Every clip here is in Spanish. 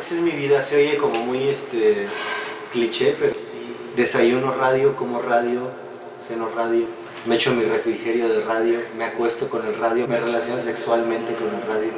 Así es mi vida, se oye como muy este cliché, pero sí. Desayuno radio, como radio, ceno radio, me echo mi refrigerio de radio, me acuesto con el radio, me relaciono sexualmente con el radio.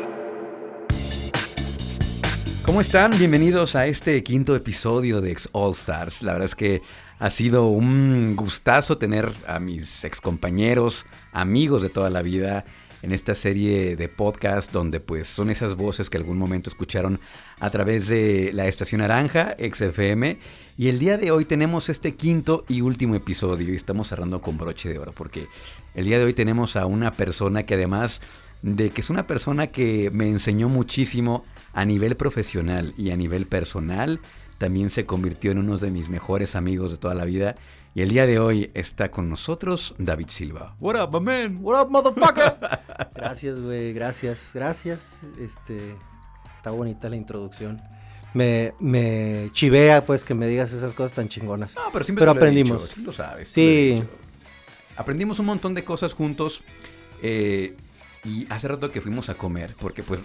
¿Cómo están? Bienvenidos a este quinto episodio de Ex All Stars. La verdad es que ha sido un gustazo tener a mis ex compañeros, amigos de toda la vida en esta serie de podcast donde pues son esas voces que algún momento escucharon a través de la estación naranja, XFM. Y el día de hoy tenemos este quinto y último episodio y estamos cerrando con broche de oro porque el día de hoy tenemos a una persona que además de que es una persona que me enseñó muchísimo a nivel profesional y a nivel personal, también se convirtió en uno de mis mejores amigos de toda la vida y el día de hoy está con nosotros David Silva. What up, my man? What up, motherfucker? gracias, güey. Gracias, gracias. Este, está bonita la introducción. Me, me chivea, pues, que me digas esas cosas tan chingonas. No, pero siempre pero lo aprendimos. He dicho, sí lo sabes. Sí. Aprendimos un montón de cosas juntos. eh, y hace rato que fuimos a comer, porque pues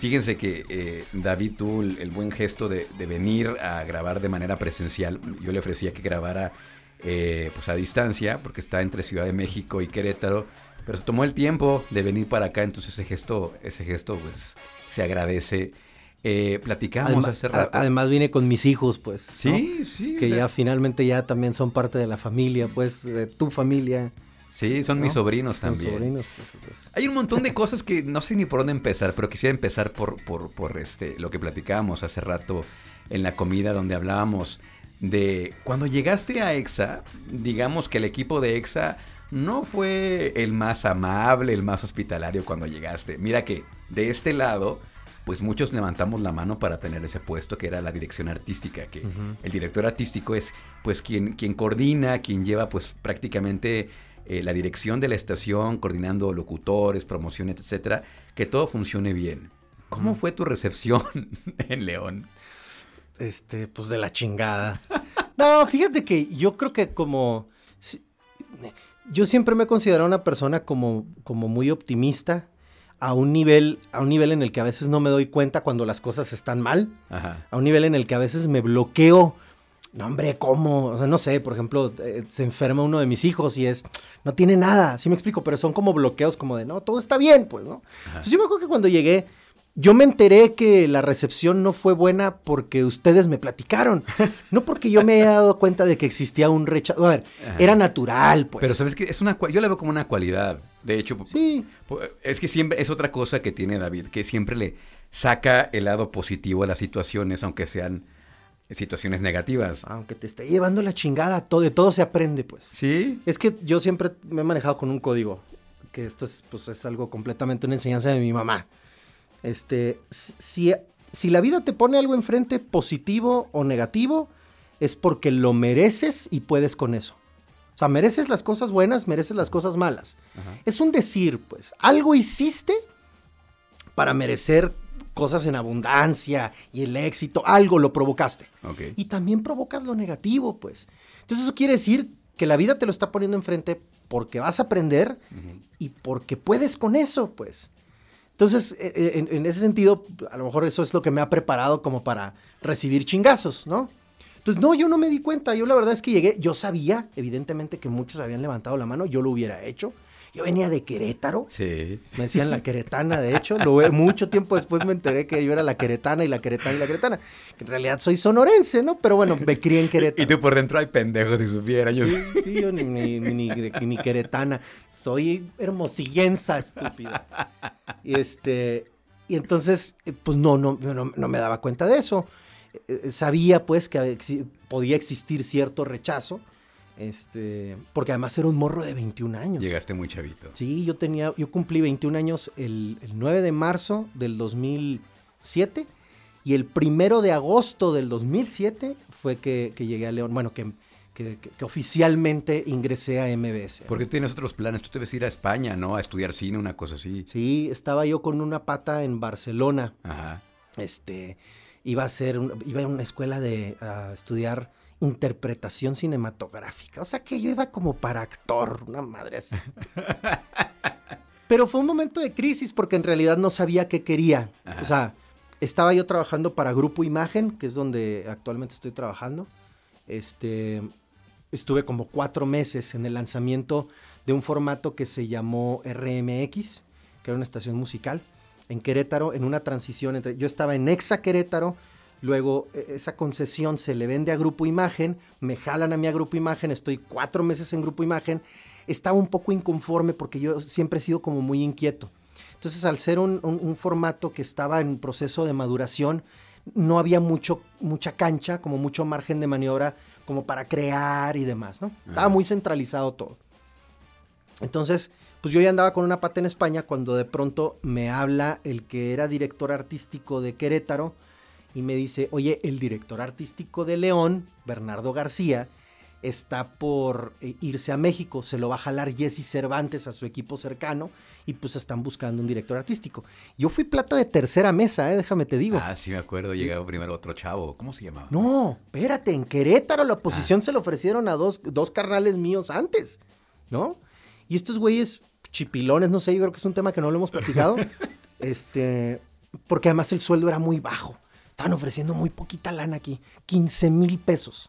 Fíjense que eh, David tuvo el, el buen gesto de, de, venir a grabar de manera presencial. Yo le ofrecía que grabara eh, pues a distancia, porque está entre Ciudad de México y Querétaro. Pero se tomó el tiempo de venir para acá, entonces ese gesto, ese gesto pues se agradece. Eh, platicamos además, hace rato. Además vine con mis hijos, pues. Sí, ¿no? sí. Que o sea, ya finalmente ya también son parte de la familia, pues, de tu familia. Sí, son ¿no? mis sobrinos también. sobrinos, pues, pues. Hay un montón de cosas que no sé ni por dónde empezar, pero quisiera empezar por, por, por este, lo que platicábamos hace rato en la comida, donde hablábamos de cuando llegaste a EXA, digamos que el equipo de EXA no fue el más amable, el más hospitalario cuando llegaste. Mira que de este lado, pues muchos levantamos la mano para tener ese puesto que era la dirección artística, que uh -huh. el director artístico es pues quien, quien coordina, quien lleva pues prácticamente eh, la dirección de la estación, coordinando locutores, promociones, etcétera, que todo funcione bien. ¿Cómo uh -huh. fue tu recepción en León? Este, pues de la chingada. No, fíjate que yo creo que como yo siempre me he considerado una persona como, como muy optimista a un nivel a un nivel en el que a veces no me doy cuenta cuando las cosas están mal, Ajá. a un nivel en el que a veces me bloqueo. No, hombre, ¿cómo? O sea, no sé, por ejemplo, eh, se enferma uno de mis hijos y es, no tiene nada, sí me explico, pero son como bloqueos como de, no, todo está bien, pues, ¿no? Entonces yo me acuerdo que cuando llegué, yo me enteré que la recepción no fue buena porque ustedes me platicaron, no porque yo me haya dado cuenta de que existía un rechazo. A ver, Ajá. era natural, pues. Pero sabes que es una, yo la veo como una cualidad. De hecho, sí. es que siempre es otra cosa que tiene David, que siempre le saca el lado positivo a las situaciones, aunque sean situaciones negativas. Aunque te esté llevando la chingada, todo, de todo se aprende, pues. Sí. Es que yo siempre me he manejado con un código, que esto es, pues, es algo completamente una enseñanza de mi mamá. Este, si, si la vida te pone algo enfrente, positivo o negativo, es porque lo mereces y puedes con eso. O sea, mereces las cosas buenas, mereces las cosas malas. Ajá. Es un decir, pues, algo hiciste para merecer cosas en abundancia y el éxito, algo lo provocaste. Okay. Y también provocas lo negativo, pues. Entonces eso quiere decir que la vida te lo está poniendo enfrente porque vas a aprender uh -huh. y porque puedes con eso, pues. Entonces, en, en, ese sentido, a lo mejor eso es lo que me ha preparado como para recibir chingazos, ¿no? Entonces, no, yo no me di cuenta. Yo la verdad es que llegué, yo sabía, evidentemente, que muchos habían levantado la mano, yo lo hubiera hecho. Yo venía de Querétaro. Sí. Me decían la queretana, de hecho. Lo, mucho tiempo después me enteré que yo era la queretana y la queretana y la queretana. Que en realidad soy sonorense, ¿no? Pero bueno, me crié en Querétaro. Y tú por dentro hay pendejos si supiera. Yo... Sí, sí, yo ni, ni, ni, ni, ni queretana. Soy hermosillenza, estúpida. Y este... Y entonces, pues no, no, no, no me daba cuenta de eso. Sabía, pues, que podía existir cierto rechazo. Este, porque además era un morro de 21 años. Llegaste muy chavito. Sí, yo tenía, yo cumplí 21 años el, el 9 de marzo del 2007 y el primero de agosto del 2007 fue que, que llegué a León, bueno, que, que, que, oficialmente ingresé a MBS. Porque tienes otros planes, tú te ves ir a España, ¿no? A estudiar cine, una cosa así. Sí, estaba yo con una pata en Barcelona. Ajá. Este, iba a ser, iba a una escuela de a estudiar interpretación cinematográfica. O sea que yo iba como para actor, una madre así. Pero fue un momento de crisis porque en realidad no sabía qué quería. Ajá. O sea, estaba yo trabajando para Grupo Imagen, que es donde actualmente estoy trabajando. Este, estuve como cuatro meses en el lanzamiento de un formato que se llamó RMX, que era una estación musical, en Querétaro, en una transición entre... Yo estaba en Exa Querétaro, luego e, esa concesión se le vende a Grupo Imagen, me jalan a mí a Grupo Imagen, estoy cuatro meses en Grupo Imagen, estaba un poco inconforme porque yo siempre he sido como muy inquieto. Entonces, al ser un, formato que estaba en proceso de maduración, no había mucho, mucha cancha, como mucho margen de maniobra como para crear y demás, ¿no? Estaba muy centralizado todo. Entonces, pues yo ya andaba con una pata en España cuando de pronto me habla el que era director artístico de Querétaro y me dice, oye, el director artístico de León, Bernardo García, está por eh, irse a México, se lo va a jalar Jesse Cervantes a su equipo cercano y pues están buscando un director artístico. Yo fui plato de tercera mesa, ¿eh? déjame te digo. Ah, sí me acuerdo, llegaba primero otro chavo, ¿cómo se llamaba? No, espérate, en Querétaro la posición ah. se le ofrecieron a dos, dos carnales míos antes, ¿no? Y estos güeyes chipilones, no sé, yo creo que es un tema que no lo hemos platicado, este, porque además el sueldo era muy bajo. Estaban ofreciendo muy poquita lana aquí, 15 mil pesos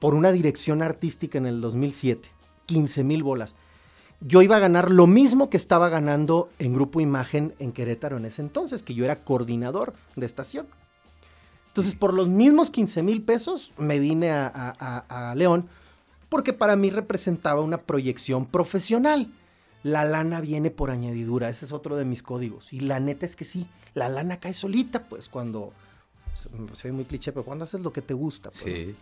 por una dirección artística en el 2007. 15 mil bolas. Yo iba a ganar lo mismo que estaba ganando en Grupo Imagen en Querétaro en ese entonces, que yo era coordinador de estación. Entonces, por los mismos 15 mil pesos, me vine a, León, porque para mí representaba una proyección profesional. La lana viene por añadidura, ese es otro de mis códigos. Y la neta es que sí, la lana cae solita, pues cuando, se ve muy cliché, pero cuando haces lo que te gusta. Pues, sí.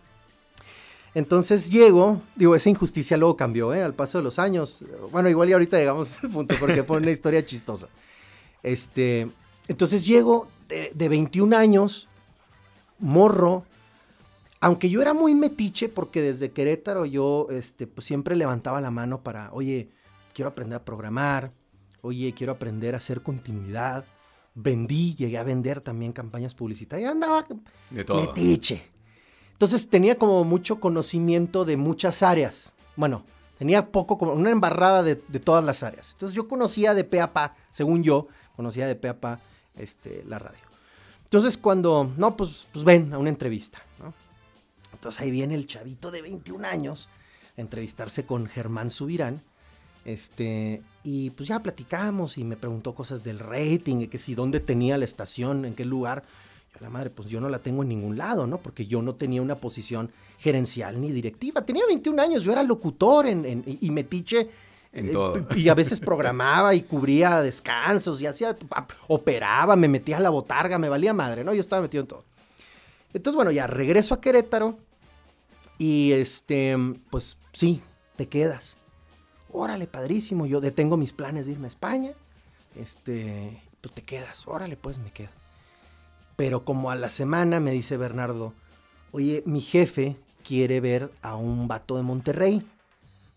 Entonces llego, digo, esa injusticia luego cambió, ¿eh? Al paso de los años. Bueno, igual y ahorita llegamos a ese punto porque fue una historia chistosa. Este, entonces llego de, 21 años, morro, aunque yo era muy metiche porque desde Querétaro yo este, pues siempre levantaba la mano para, oye, quiero aprender a programar, oye, quiero aprender a hacer continuidad. Vendí, llegué a vender también campañas publicitarias, andaba de todo. metiche. Entonces tenía como mucho conocimiento de muchas áreas. Bueno, tenía poco, como una embarrada de, todas las áreas. Entonces yo conocía de pe a pa, según yo, conocía de pe a pa este, la radio. Entonces cuando, no, pues, pues ven a una entrevista. ¿no? Entonces ahí viene el chavito de 21 años a entrevistarse con Germán Subirán. Este, y pues ya platicamos y me preguntó cosas del rating, que si dónde tenía la estación, en qué lugar la madre, pues yo no la tengo en ningún lado, ¿no? Porque yo no tenía una posición gerencial ni directiva. Tenía 21 años, yo era locutor en, y metiche. En todo. Y a veces programaba y cubría descansos y hacía, operaba, me metía a la botarga, me valía madre, ¿no? Yo estaba metido en todo. Entonces, bueno, ya regreso a Querétaro y este, pues sí, te quedas. Órale, padrísimo, yo detengo mis planes de irme a España. Este, tú te quedas, órale, pues me quedo. Pero como a la semana me dice Bernardo, oye, mi jefe quiere ver a un vato de Monterrey.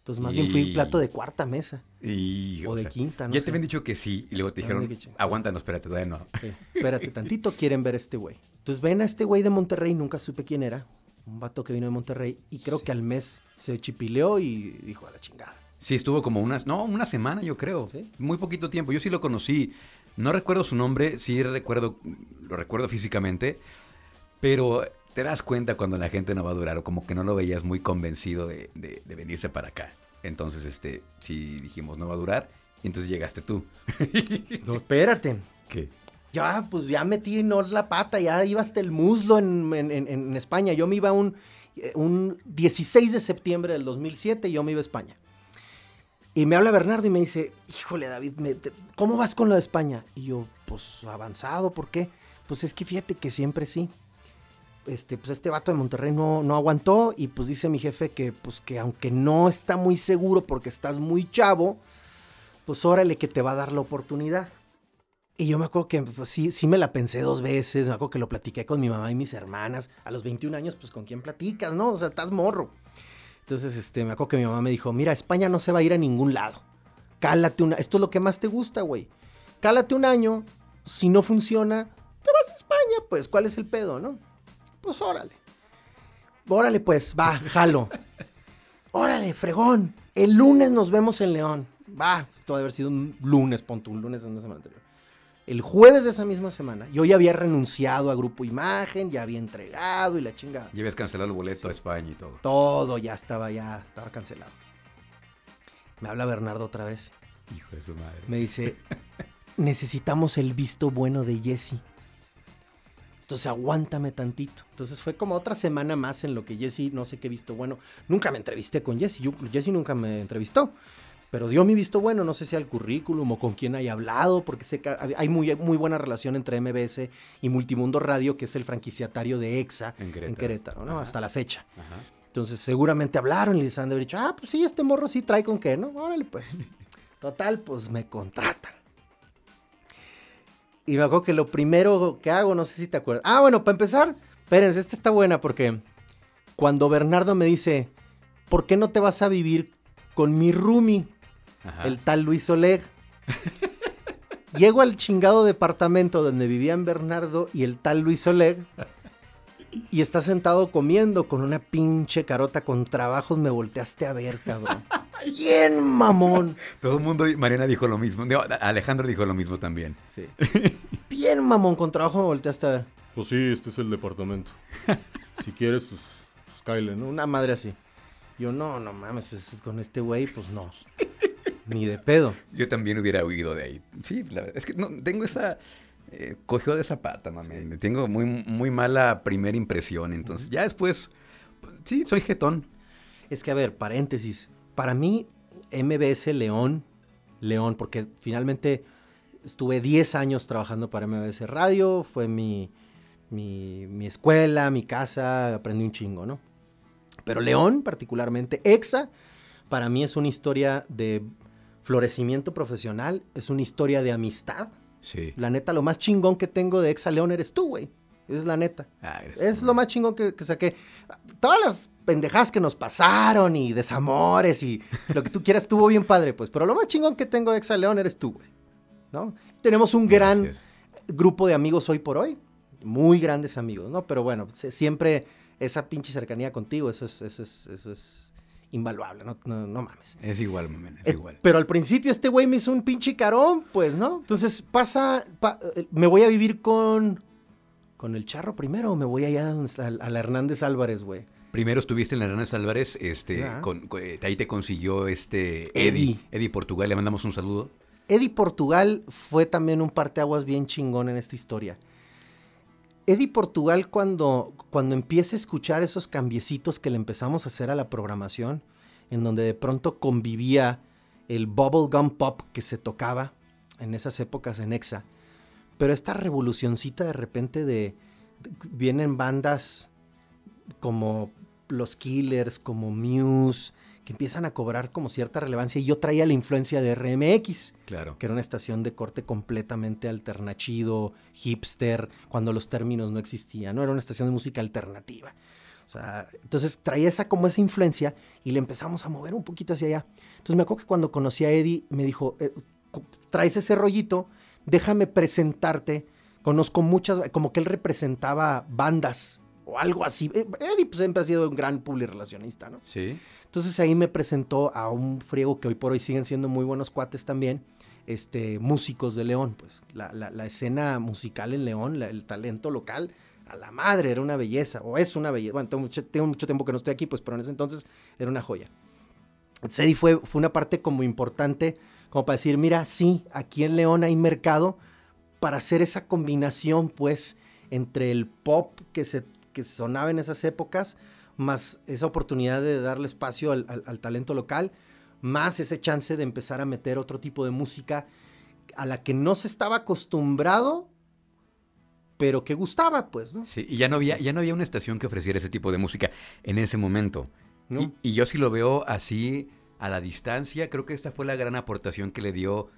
Entonces más bien fui plato de cuarta mesa. Y, o, de quinta, no Ya te habían dicho que sí y luego te dijeron, aguántanos, espérate, todavía no. espérate tantito, quieren ver a este güey. Entonces ven a este güey de Monterrey, nunca supe quién era. Un vato que vino de Monterrey y creo que al mes se chipileó y dijo a la chingada. Sí, estuvo como unas, no, una semana yo creo. Muy poquito tiempo. Yo sí lo conocí. No recuerdo su nombre, sí recuerdo, lo recuerdo físicamente, pero te das cuenta cuando la gente no va a durar o como que no lo veías muy convencido de, venirse para acá. Entonces, este, sí dijimos, no va a durar, y entonces llegaste tú. no, espérate. ¿Qué? Ya, pues ya metí no la pata, ya iba hasta el muslo en, en España. Yo me iba un, un 16 de septiembre del 2007, yo me iba a España. Y me habla Bernardo y me dice, híjole David, ¿cómo vas con lo de España? Y yo, pues avanzado, ¿por qué? Pues es que fíjate que siempre sí. Este, pues este vato de Monterrey no, no aguantó y pues dice mi jefe que pues que aunque no está muy seguro porque estás muy chavo, pues órale que te va a dar la oportunidad. Y yo me acuerdo que pues, sí, sí me la pensé dos veces, me acuerdo que lo platiqué con mi mamá y mis hermanas. A los 21 años, pues con quién platicas, ¿no? O sea, estás morro. Entonces, este, me acuerdo que mi mamá me dijo, mira, España no se va a ir a ningún lado. Cálate una... Esto es lo que más te gusta, güey. Cálate un año. Si no funciona, te vas a España, pues. ¿Cuál es el pedo, no? Pues órale. Órale, pues, va, jalo. Órale, fregón. El lunes nos vemos en León. Va, esto debe haber sido un lunes, ponto, un lunes en una semana anterior. El jueves de esa misma semana, yo ya había renunciado a Grupo Imagen, ya había entregado y la chingada. Ya habías cancelado el boleto a España y todo. Todo ya estaba, ya estaba cancelado. Me habla Bernardo otra vez. Hijo de su madre. Me dice, necesitamos el visto bueno de Jesse. Entonces aguántame tantito. Entonces fue como otra semana más en lo que Jesse, no sé qué visto bueno. Nunca me entrevisté con Jesse. Jesse nunca me entrevistó. Pero dio mi visto bueno, no sé si al currículum o con quién haya hablado, porque sé que hay muy, muy buena relación entre MBS y Multimundo Radio, que es el franquiciatario de EXA en Querétaro, ¿no? Hasta la fecha. Entonces seguramente hablaron y les han de haber dicho, ah, pues sí, este morro sí trae con qué, ¿no? Órale, pues. Total, pues me contratan. Y me acuerdo que lo primero que hago, no sé si te acuerdas. Ah, bueno, para empezar, espérense, esta está buena porque cuando Bernardo me dice, ¿por qué no te vas a vivir con mi roomie? El tal Luis Oleg. Llego al chingado departamento donde vivían Bernardo y el tal Luis Oleg. Y está sentado comiendo con una pinche carota con trabajos. Me volteaste a ver, cabrón. Bien mamón. Todo el mundo, Mariana dijo lo mismo. Alejandro dijo lo mismo también. Sí. Bien mamón, con trabajo me volteaste a ver. Pues sí, este es el departamento. si quieres, pues, pues ¿no? Una madre así. Yo, no, no mames, pues con este güey, pues no. Ni de pedo. Yo también hubiera huido de ahí. Sí, la verdad. Es que no, tengo esa. Eh, cogió de zapata, mami. Tengo muy, muy mala primera impresión. Entonces, ya después. Pues, sí, soy jetón. Es que, a ver, paréntesis. Para mí, MBS León, León, porque finalmente estuve 10 años trabajando para MBS Radio, fue mi, mi, mi, escuela, mi casa, aprendí un chingo, ¿no? Pero León, particularmente, EXA, para mí es una historia de florecimiento profesional, es una historia de amistad. Sí. La neta, lo más chingón que tengo de Exa León eres tú, güey. Es la neta. Ah, es lo más chingón que, saqué. Todas las pendejadas que nos pasaron y desamores y lo que tú quieras estuvo bien padre, pues. Pero lo más chingón que tengo de Exa León eres tú, güey. ¿No? Tenemos un gran grupo de amigos hoy por hoy. Muy grandes amigos, ¿no? Pero bueno, siempre esa pinche cercanía contigo, eso es, eso es, eso es invaluable, no, no, mames. Es igual, es eh, igual. Pero al principio este güey me hizo un pinche carón, pues, ¿no? Entonces pasa, eh, me voy a vivir con, con el charro primero o me voy allá a, la Hernández Álvarez, güey. Primero estuviste en la Hernández Álvarez, este, eh, ahí te consiguió este Eddie. Eddie Portugal, le mandamos un saludo. Eddie Portugal fue también un parteaguas bien chingón en esta historia. Eddie Portugal cuando, cuando empieza a escuchar esos cambiecitos que le empezamos a hacer a la programación, en donde de pronto convivía el bubblegum pop que se tocaba en esas épocas en Exa, pero esta revolucioncita de repente de, de vienen bandas como los Killers, como Muse, que empiezan a cobrar como cierta relevancia y yo traía la influencia de RMX, claro. que era una estación de corte completamente alternachido, hipster, cuando los términos no existían, no era una estación de música alternativa. O sea, entonces traía esa como esa influencia y le empezamos a mover un poquito hacia allá. Entonces me acuerdo que cuando conocí a Eddie me dijo, eh, traes ese rollito, déjame presentarte. Conozco muchas, como que él representaba bandas o algo así. Eh, Eddie pues siempre ha sido un gran relacionista, ¿no? Sí. Entonces ahí me presentó a un friego que hoy por hoy siguen siendo muy buenos cuates también, este, músicos de León, pues la, escena musical en León, el talento local, a la madre, era una belleza, o es una belleza. Bueno, tengo mucho, tiempo que no estoy aquí, pues, pero en ese entonces era una joya. Ahí fue, fue una parte como importante, como para decir, mira, sí, aquí en León hay mercado para hacer esa combinación, pues, entre el pop que se que sonaba en esas épocas, más esa oportunidad de darle espacio al, talento local, más ese chance de empezar a meter otro tipo de música a la que no se estaba acostumbrado, pero que gustaba, pues, ¿no? Sí, y ya no había, ya no había una estación que ofreciera ese tipo de música en ese momento. Y, yo sí lo veo así a la distancia, creo que esta fue la gran aportación que le dio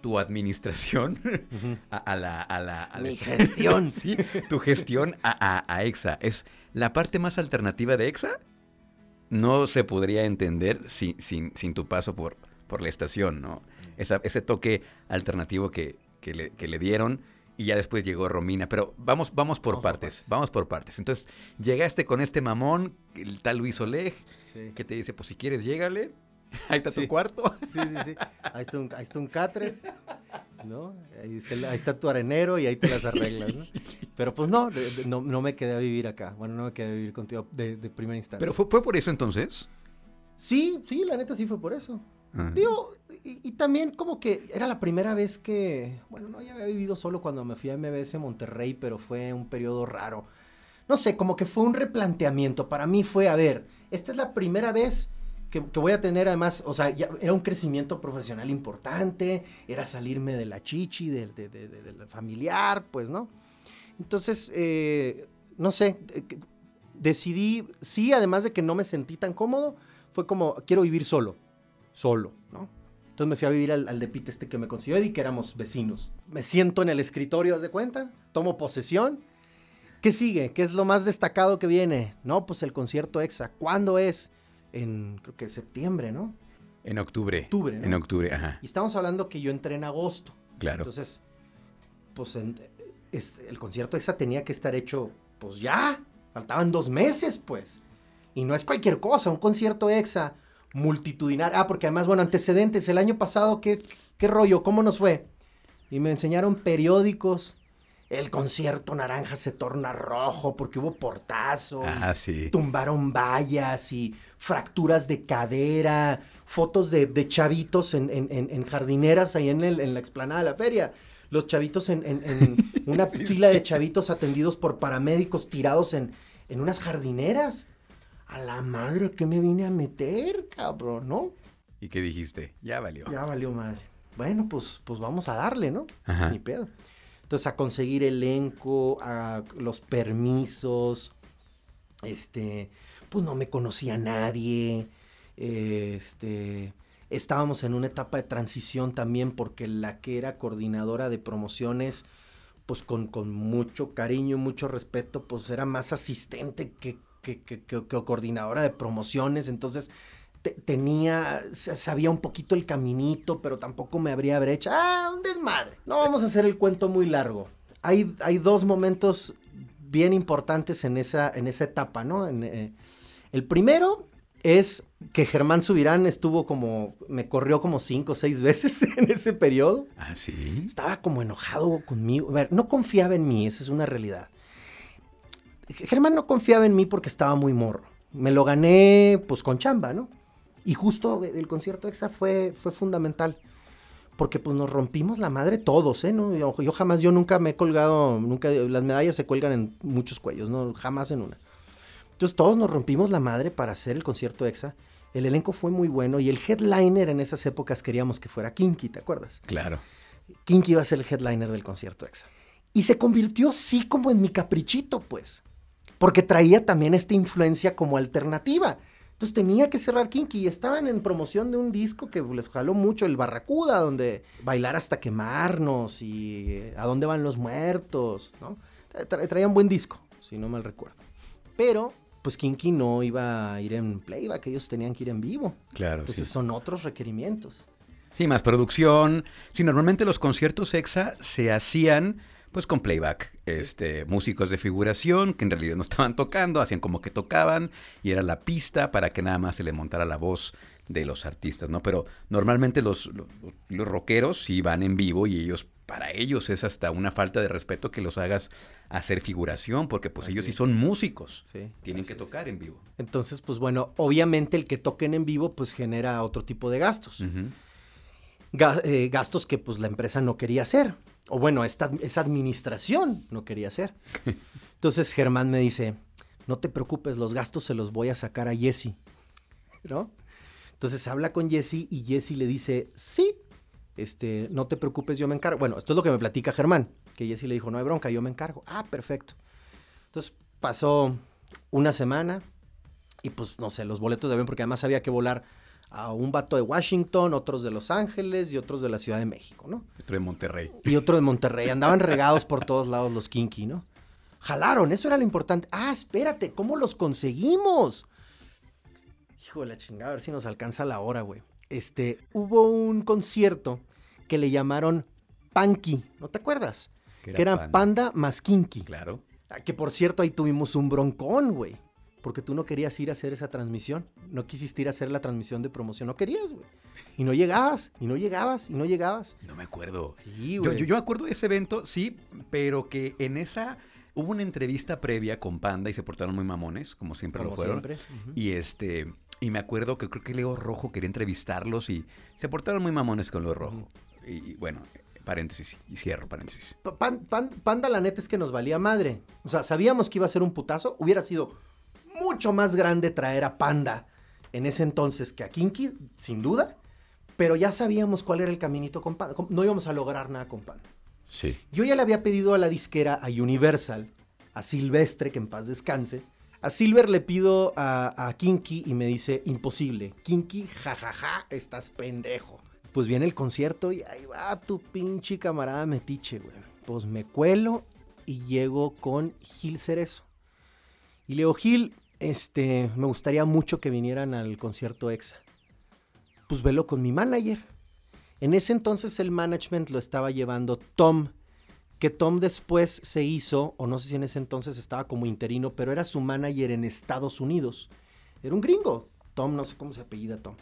tu administración a, la... A la, Mi gestión. sí, tu gestión a, a, EXA. Es la parte más alternativa de EXA. No se podría entender sin, sin, sin tu paso por, por la estación, ¿no? ese toque alternativo que, que, le, que, le, dieron y ya después llegó Romina. Pero vamos, vamos por partes, vamos por partes. Entonces, llegaste con este mamón, el tal Luis Oleg, que te dice, pues si quieres, llégale Ahí está Sí. tu cuarto. Sí, sí, sí. Ahí está un, ahí está un catre, ¿no? Ahí está, el- ahí está tu arenero y ahí te las arreglas, ¿no? Pero pues no, de- de- no, no me quedé a vivir acá. Bueno, no me quedé a vivir contigo de, de primera instancia. Pero fue, fue por eso entonces. Sí, sí, la neta sí fue por eso. Ah. Digo, y, y también como que era la primera vez que, bueno, no, ya había vivido solo cuando me fui a MBS Monterrey, pero fue un periodo raro. No sé, como que fue un replanteamiento. Para mí fue, a ver, esta es la primera vez que, que voy a tener además, o sea, ya era un crecimiento profesional importante, era salirme de la chichi, de, de- de- de- del familiar, pues, ¿no? Entonces, eh, no sé, eh, decidí, sí, además de que no me sentí tan cómodo, fue como, quiero vivir solo, solo, ¿no? Entonces me fui a vivir al, al depite este que me consiguió Eddie, que éramos vecinos. Me siento en el escritorio, haz de cuenta, tomo posesión. ¿Qué sigue? ¿Qué es lo más destacado que viene? No, pues el concierto EXA. ¿Cuándo es? En, creo que septiembre, ¿no? En octubre. Octubre, ¿no? En octubre, ajá. Y estamos hablando que yo entré en agosto. Claro. Entonces, pues en- es- el concierto EXA tenía que estar hecho, pues ya. Faltaban dos meses, pues. Y no es cualquier cosa, un concierto EXA multitudinario. Ah, porque además, bueno, antecedentes. El año pasado, ¿qué, qué rollo? ¿Cómo nos fue? Y me enseñaron periódicos. El concierto naranja se torna rojo porque hubo portazo. ah, sí. Tumbaron vallas y fracturas de cadera, fotos de, de chavitos en, en- en- en jardineras ahí en, el- en la explanada de la feria. Los chavitos en, en- en una fila de chavitos atendidos por paramédicos tirados en, en unas jardineras. A la madre que me vine a meter, cabrón, ¿no? ¿Y qué dijiste? Ya valió. Ya valió madre. Bueno, pues, pues vamos a darle, ¿no? Ajá. Ni pedo. Entonces, a conseguir elenco, a los permisos, este, pues no me conocía nadie, este, estábamos en una etapa de transición también porque la que era coordinadora de promociones, pues con, con mucho cariño y mucho respeto, pues era más asistente que, que- que- que coordinadora de promociones, entonces te- tenía, sa- sabía un poquito el caminito, pero tampoco me habría brecha. Ah, un desmadre. No vamos a hacer el cuento muy largo. Hay, hay dos momentos bien importantes en esa, en esa etapa, ¿no? En, eh, el primero es que Germán Subirán estuvo como, me corrió como cinco o seis veces en ese periodo. Ah, sí. Estaba como enojado conmigo. A ver, no confiaba en mí, esa es una realidad. Germán no confiaba en mí porque estaba muy morro. Me lo gané pues con chamba, ¿no? Y justo el concierto EXA fue, fue fundamental. Porque pues nos rompimos la madre todos, ¿eh? ¿no? Yo, yo jamás, yo nunca me he colgado, nunca, las medallas se cuelgan en muchos cuellos, ¿no? Jamás en una. Entonces todos nos rompimos la madre para hacer el concierto EXA. El elenco fue muy bueno y el headliner en esas épocas queríamos que fuera Kinky, ¿te acuerdas? Claro. Kinky iba a ser el headliner del concierto EXA. Y se convirtió sí como en mi caprichito, pues. Porque traía también esta influencia como alternativa. Entonces tenía que cerrar Kinky y estaban en promoción de un disco que les jaló mucho, el Barracuda, donde bailar hasta quemarnos y eh, a dónde van los muertos, ¿no? Tra- tra- traían buen disco, si no mal recuerdo. Pero, pues Kinky no iba a ir en playback, ellos tenían que ir en vivo. Claro, Entonces sí. son otros requerimientos. Sí, más producción. Sí, normalmente los conciertos EXA se hacían pues con playback, este, músicos de figuración que en realidad no estaban tocando, hacían como que tocaban y era la pista para que nada más se le montara la voz de los artistas, ¿no? Pero normalmente los, los, los rockeros sí van en vivo y ellos, para ellos es hasta una falta de respeto que los hagas hacer figuración, porque pues Así ellos sí son músicos, Sí, tienen que es. tocar en vivo. Entonces, pues bueno, obviamente el que toquen en vivo pues genera otro tipo de gastos. Ga- eh, gastos que pues la empresa no quería hacer. O bueno, esta, esa administración no quería hacer. Entonces Germán me dice, no te preocupes, los gastos se los voy a sacar a Jesse. ¿No? Entonces habla con Jesse y Jesse le dice, sí, este, no te preocupes, yo me encargo. Bueno, esto es lo que me platica Germán, que Jesse le dijo, no hay bronca, yo me encargo. Ah, perfecto. Entonces pasó una semana y pues no sé, los boletos de avión, porque además había que volar a un vato de Washington, otros de Los Ángeles y otros de la Ciudad de México, ¿no? Otro de Monterrey. Y otro de Monterrey. Andaban regados por todos lados los kinky, ¿no? Jalaron, eso era lo importante. Ah, espérate, ¿cómo los conseguimos? Hijo de la chingada, a ver si nos alcanza la hora, güey. Este, hubo un concierto que le llamaron Panky, ¿no te acuerdas? Que Que era era, Panda. Panda más Kinky. Claro. Ah, Que por cierto, ahí tuvimos un broncón, güey. Porque tú no querías ir a hacer esa transmisión. No quisiste ir a hacer la transmisión de promoción. No querías, güey. Y no llegabas, y no llegabas, y no llegabas. No me acuerdo. Sí, güey. yo, yo me acuerdo de ese evento, sí, pero que en esa hubo una entrevista previa con Panda y se portaron muy mamones, como siempre Como lo fueron. siempre. Y este, y me acuerdo que creo que Leo Rojo quería entrevistarlos y se portaron muy mamones con Leo Rojo. Y, y bueno, paréntesis, y cierro paréntesis. Pa- Pan- pan- Panda, la neta es que nos valía madre. O sea, sabíamos que iba a ser un putazo. Hubiera sido mucho más grande traer a Panda en ese entonces que a Kinky, sin duda. Pero ya sabíamos cuál era el caminito con Panda. No íbamos a lograr nada con Panda. Sí. Yo ya le había pedido a la disquera, a Universal, a Silvestre, que en paz descanse. A Silver le pido a, a Kinky y me dice, imposible. Kinky, jajaja, estás pendejo. Pues viene el concierto y ahí va tu pinche camarada metiche, güey. Pues me cuelo y llego con Gil Cerezo. Y le digo, Gil, este, me gustaría mucho que vinieran al concierto EXA. Pues velo con mi manager. En ese entonces el management lo estaba llevando Tom, que Tom después se hizo, o no sé si en ese entonces estaba como interino, pero era su manager en Estados Unidos. Era un gringo. Tom, no sé cómo se apellida Tom.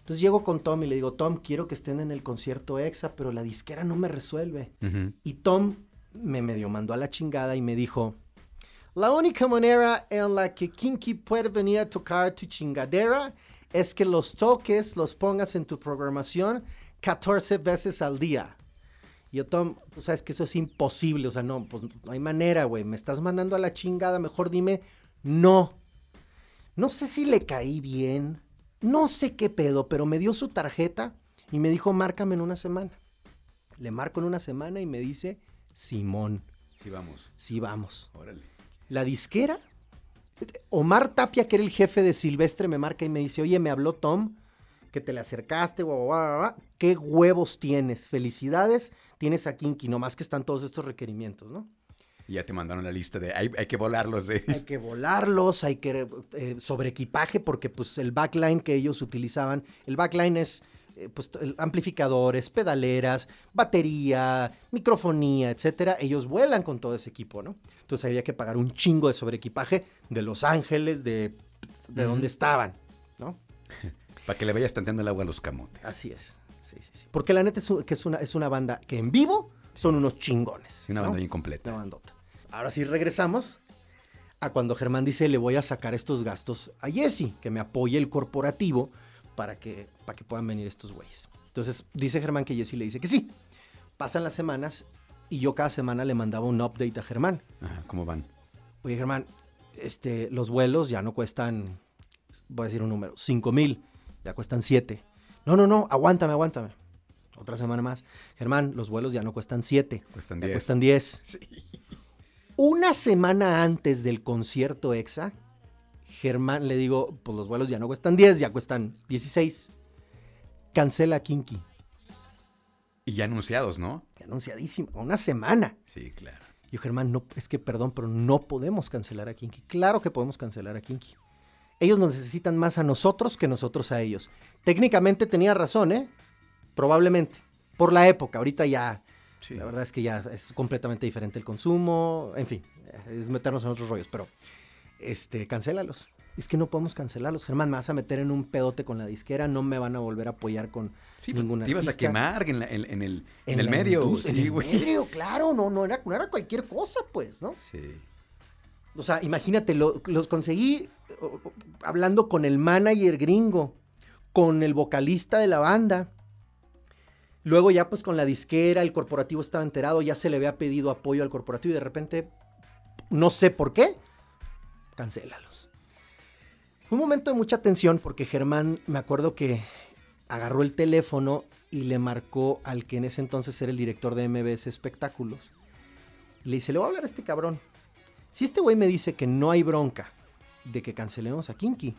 Entonces llego con Tom y le digo, Tom, quiero que estén en el concierto EXA, pero la disquera no me resuelve. Y Tom me medio mandó a la chingada y me dijo, la única manera en la que Kinky puede venir a tocar tu chingadera es que los toques los pongas en tu programación 14 veces al día. Y yo, Tom, pues sabes que eso es imposible, o sea, no, pues no hay manera, güey, me estás mandando a la chingada, mejor dime, no. No sé si le caí bien, no sé qué pedo, pero me dio su tarjeta y me dijo, márcame en una semana. Le marco en una semana y me dice, Simón, Sí, vamos. sí vamos. Órale. La disquera, Omar Tapia, que era el jefe de Silvestre, me marca y me dice, oye, me habló Tom, que te le acercaste, guau, guau, guau. ¿qué huevos tienes? Felicidades, tienes a Kinky, nomás que están todos estos requerimientos, ¿no? Y ya te mandaron la lista de hay, hay que volarlos de. Hay que volarlos, hay que eh, sobre equipaje, porque pues el backline que ellos utilizaban, el backline es eh, pues el- amplificadores, pedaleras, batería, microfonía, etcétera. Ellos vuelan con todo ese equipo, ¿no? Entonces había que pagar un chingo de sobre equipaje de Los Ángeles, de, de donde estaban, ¿no? Para que le vayas tanteando el agua a los camotes. Así es. Sí, sí, sí. Porque la neta es, que es, una, es una banda que en vivo son unos chingones. Una ¿no? banda bien completa. Una bandota. Ahora sí regresamos a cuando Germán dice le voy a sacar estos gastos a Jesse, que me apoye el corporativo para que, para que puedan venir estos güeyes. Entonces dice Germán que Jesse le dice que sí. Pasan las semanas y yo cada semana le mandaba un update a Germán. Ajá, ¿cómo van? Oye Germán, este, los vuelos ya no cuestan, voy a decir un número, 5 mil, ya cuestan 7. No, no, no, aguántame, aguántame. Otra semana más. Germán, los vuelos ya no cuestan 7. Cuestan ya 10. cuestan 10. Sí. Una semana antes del concierto EXA, Germán le digo, pues los vuelos ya no cuestan 10, ya cuestan 16. Cancela Kinky. Y ya anunciados, ¿no? Anunciadísimo. Una semana. Sí, claro. Yo, Germán, no, es que perdón, pero no podemos cancelar a Kinky. Claro que podemos cancelar a Kinky. Ellos nos necesitan más a nosotros que nosotros a ellos. Técnicamente tenía razón, ¿eh? Probablemente. Por la época. Ahorita ya. Sí. La verdad es que ya es completamente diferente el consumo. En fin, es meternos en otros rollos. Pero, este, cancélalos. Es que no podemos cancelarlos. Germán, me vas a meter en un pedote con la disquera. No me van a volver a apoyar con Sí, pues, ninguna te ibas a quemar en, la- en- en el, en el medio. Sí, en el medio, claro. No, no era, no era cualquier cosa, pues, ¿no? Sí. O sea, imagínate, lo- los conseguí hablando con el manager gringo, con el vocalista de la banda. Luego ya pues con la disquera, el corporativo estaba enterado, ya se le había pedido apoyo al corporativo y de repente, no sé por qué, cancélalos. Fue un momento de mucha tensión porque Germán, me acuerdo que agarró el teléfono y le marcó al que en ese entonces era el director de MBS Espectáculos. Le dice, le voy a hablar a este cabrón. Si este güey me dice que no hay bronca de que cancelemos a Kinky,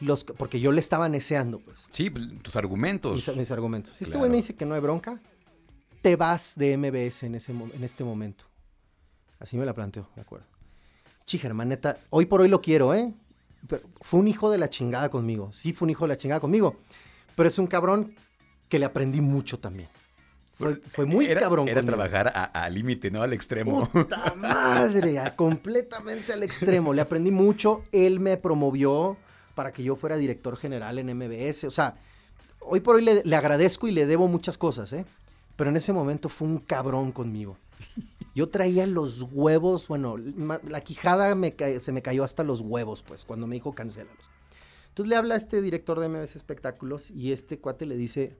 los, porque yo le estaba neceando, pues, Sí, pues, tus argumentos. mis, mis argumentos. Si este güey me dice que no hay bronca, te vas de MBS en, ese, en este momento. Así me la planteó, me acuerdo. Chi, Germán, neta, hoy por hoy lo quiero, ¿eh? Pero fue un hijo de la chingada conmigo. Sí, fue un hijo de la chingada conmigo. Pero es un cabrón que le aprendí mucho también. Fue, fue muy era, cabrón. Era conmigo. trabajar a- al límite, ¿no? Al extremo. ¡Puta madre! a- completamente al extremo. Le aprendí mucho. Él me promovió para que yo fuera director general en MBS. O sea, hoy por hoy le, le agradezco y le debo muchas cosas, ¿eh? Pero en ese momento fue un cabrón conmigo. Yo traía los huevos, bueno, la quijada se me cayó hasta los huevos, pues, cuando me dijo cancélalos. Entonces le habla a este director de MBS Espectáculos y este cuate le dice,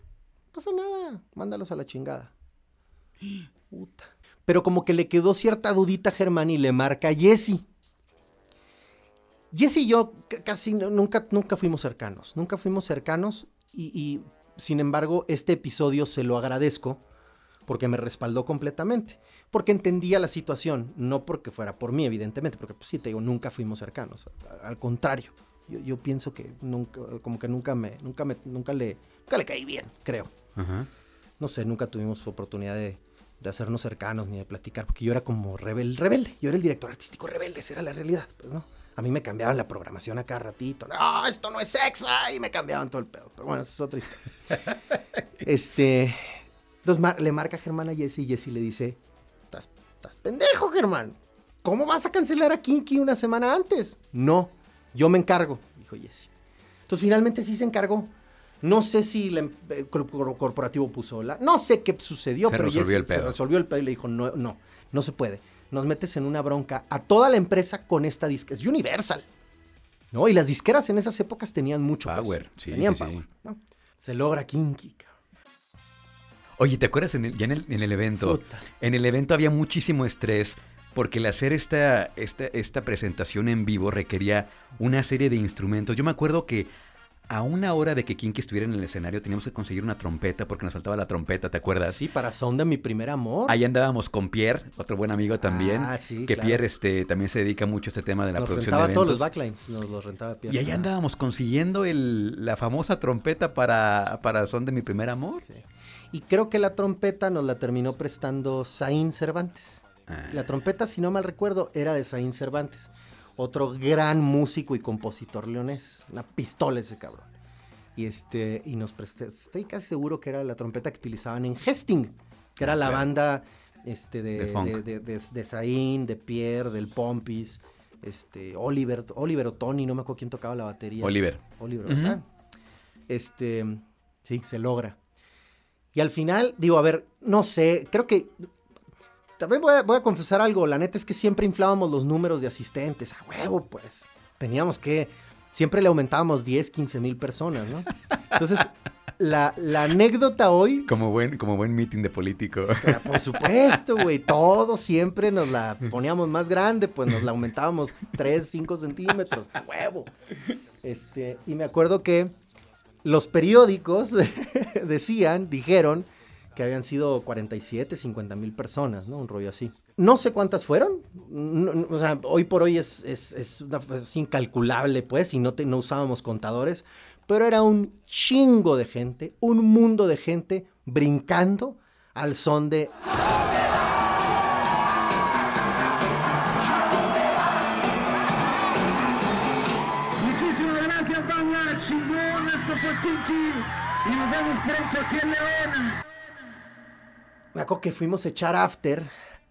pasa nada, mándalos a la chingada. Puta. Pero como que le quedó cierta dudita a Germán y le marca a Jesse. Jesse y yo ca- casi nunca, nunca fuimos cercanos. Nunca fuimos cercanos y, sin embargo este episodio se lo agradezco porque me respaldó completamente. Porque entendía la situación, no porque fuera por mí, evidentemente, porque pues sí, te digo, nunca fuimos cercanos. a- Al contrario, yo, yo pienso que nunca, como que nunca me, nunca me, nunca le, nunca le caí bien, creo Ajá. no sé, nunca tuvimos oportunidad de, de hacernos cercanos ni de platicar, porque yo era como rebel, rebelde, yo era el director artístico rebelde, esa era la realidad, pues, ¿no? A mí me cambiaban la programación a cada ratito, no, esto no es sexa, y me cambiaban todo el pedo, pero bueno, esa es otra historia. este, entonces mar- le marca Germán a Jesse y Jesse le dice, estás, estás pendejo, Germán, ¿cómo vas a cancelar a Kinky una semana antes? No, yo me encargo, dijo Jesse. Entonces finalmente sí se encargó. No sé si el em- el cor- corporativo puso la... No sé qué sucedió, Se pero resolvió Jesse el pedo. se resolvió el pedo y le dijo, no, no, no se puede. Nos metes en una bronca a toda la empresa con esta disquera. Es Universal. ¿No? Y las disqueras en esas épocas tenían mucho. Power, sí, Tenían sí, sí. power, ¿no? Se logra Kinky, cabrón. Oye, ¿te acuerdas en el- ya en el, en el evento? Puta. En el evento había muchísimo estrés porque el hacer esta, esta, esta presentación en vivo requería una serie de instrumentos. Yo me acuerdo que a una hora de que Kinky estuviera en el escenario teníamos que conseguir una trompeta porque nos faltaba la trompeta, ¿te acuerdas? Sí, para Son de mi primer amor. Ahí andábamos con Pierre, otro buen amigo también. Ah, sí, que claro. Pierre este, también se dedica mucho a este tema de la nos producción rentaba de todos eventos. los backlines, nos los rentaba Pierre. y ahí Ah, andábamos consiguiendo el, la famosa trompeta para, para Son de mi primer amor. sí. Y creo que la trompeta nos la terminó prestando Saín Cervantes. Ah. La trompeta, si no mal recuerdo, era de Saín Cervantes. Otro gran músico y compositor leonés. Una pistola ese cabrón. Y este, y nos prestó, estoy casi seguro que era la trompeta que utilizaban en Hesting, que era Ah, la banda este, de, De de, de, de- de Saín, de Pierre, del Pompis, este, Oliver, Oliver o Tony, no me acuerdo quién tocaba la batería. Oliver. Oliver. ¿verdad? Este, sí, se logra. Y al final, digo, a ver, no sé, creo que también voy a, voy a confesar algo. La neta es que siempre inflábamos los números de asistentes. A huevo, pues. Teníamos que. Siempre le aumentábamos 10, 15 mil personas, ¿no? Entonces, la, la anécdota hoy. Como buen, como buen meeting de político. Pero, Por supuesto, güey. Todo siempre nos la poníamos más grande, pues nos la aumentábamos 3, 5 centímetros. A huevo. Este, y me acuerdo que los periódicos decían, dijeron que habían sido 47, 50 mil personas, ¿no? Un rollo así. No sé cuántas fueron. o sea, hoy por hoy es, una- incalculable, pues, y no usábamos contadores. Pero era un chingo de gente, un mundo de gente brincando al son de Kiki. Y nos vemos pronto aquí en León. Me acuerdo que fuimos a echar after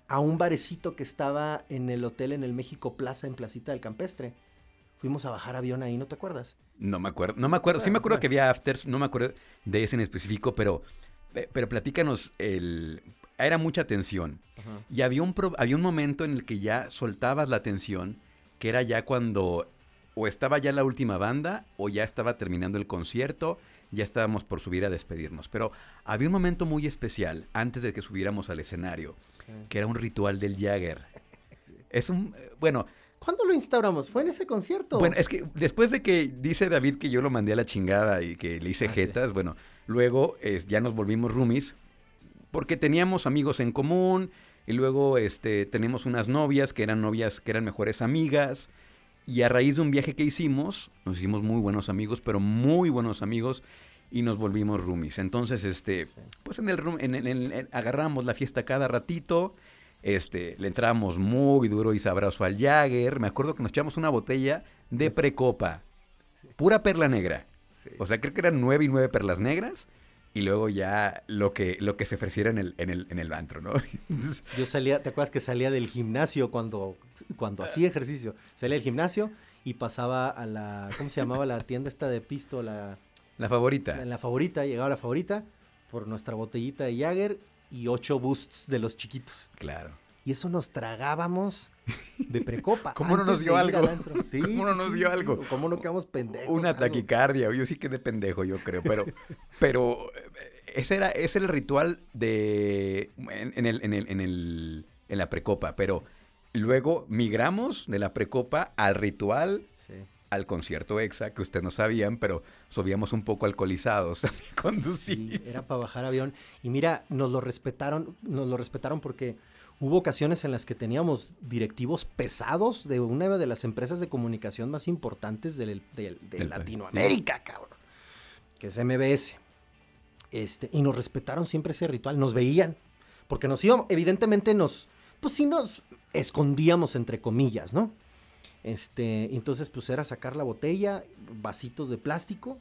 a un barecito que estaba en el hotel en el México Plaza, en Placita del Campestre. Fuimos a bajar avión ahí, ¿no te acuerdas? No me acuerdo, no me acuerdo. Sí me acuerdo que había afters, no me acuerdo de ese en específico, pero, pe- pero platícanos el. Era mucha tensión. Y había un, pro- había un momento en el que ya soltabas la tensión, que era ya cuando o estaba ya la última banda o ya estaba terminando el concierto, ya estábamos por subir a despedirnos. Pero había un momento muy especial antes de que subiéramos al escenario, que era un ritual del Jagger. Es un, eh, bueno, ¿Cuándo lo instauramos? ¿Fue en ese concierto? bueno, es que después de que dice David que yo lo mandé a la chingada y que le hice Ah, sí. jetas, bueno, luego es, ya nos volvimos roomies porque teníamos amigos en común y luego este, tenemos unas novias que eran novias que eran mejores amigas y a raíz de un viaje que hicimos nos hicimos muy buenos amigos, pero muy buenos amigos y nos volvimos roomies. Entonces, este, pues en el room, en, agarramos la fiesta cada ratito. Este, le entrábamos muy duro y sabroso al Jagger. Me acuerdo que nos echamos una botella de precopa. Pura perla negra. O sea, creo que eran nueve y nueve perlas negras. Y luego ya lo que, lo que se ofreciera en el, en el, en el antro, ¿no? Entonces, Yo salía, ¿te acuerdas que salía del gimnasio cuando, cuando hacía ejercicio? Salía del gimnasio y pasaba a la, ¿cómo se llamaba la tienda esta de pisto? La, la favorita. en la favorita, llegaba la favorita por nuestra botellita de Jagger y ocho boosts de los chiquitos. Claro. Y eso nos tragábamos de precopa. ¿Cómo no nos dio algo? Sí, ¿Cómo no sí, nos dio sí. algo? ¿Cómo no quedamos pendejos? Una algo? taquicardia, yo sí que de pendejo, yo creo, pero, pero ese era, ese era el ritual de en, en el, en el, en el, en la precopa, pero luego migramos de la precopa al ritual, al concierto exa, que ustedes no sabían, pero subíamos un poco alcoholizados a conducir. Sí, era para bajar avión. Y mira, nos lo respetaron, nos lo respetaron porque hubo ocasiones en las que teníamos directivos pesados de una de las empresas de comunicación más importantes del- del- de Del Latinoamérica, cabrón. Que es MBS. Este, y nos respetaron siempre ese ritual, nos veían. Porque nos íbamos, evidentemente nos, pues sí nos escondíamos entre comillas, ¿no? Este, entonces pues era sacar la botella, vasitos de plástico,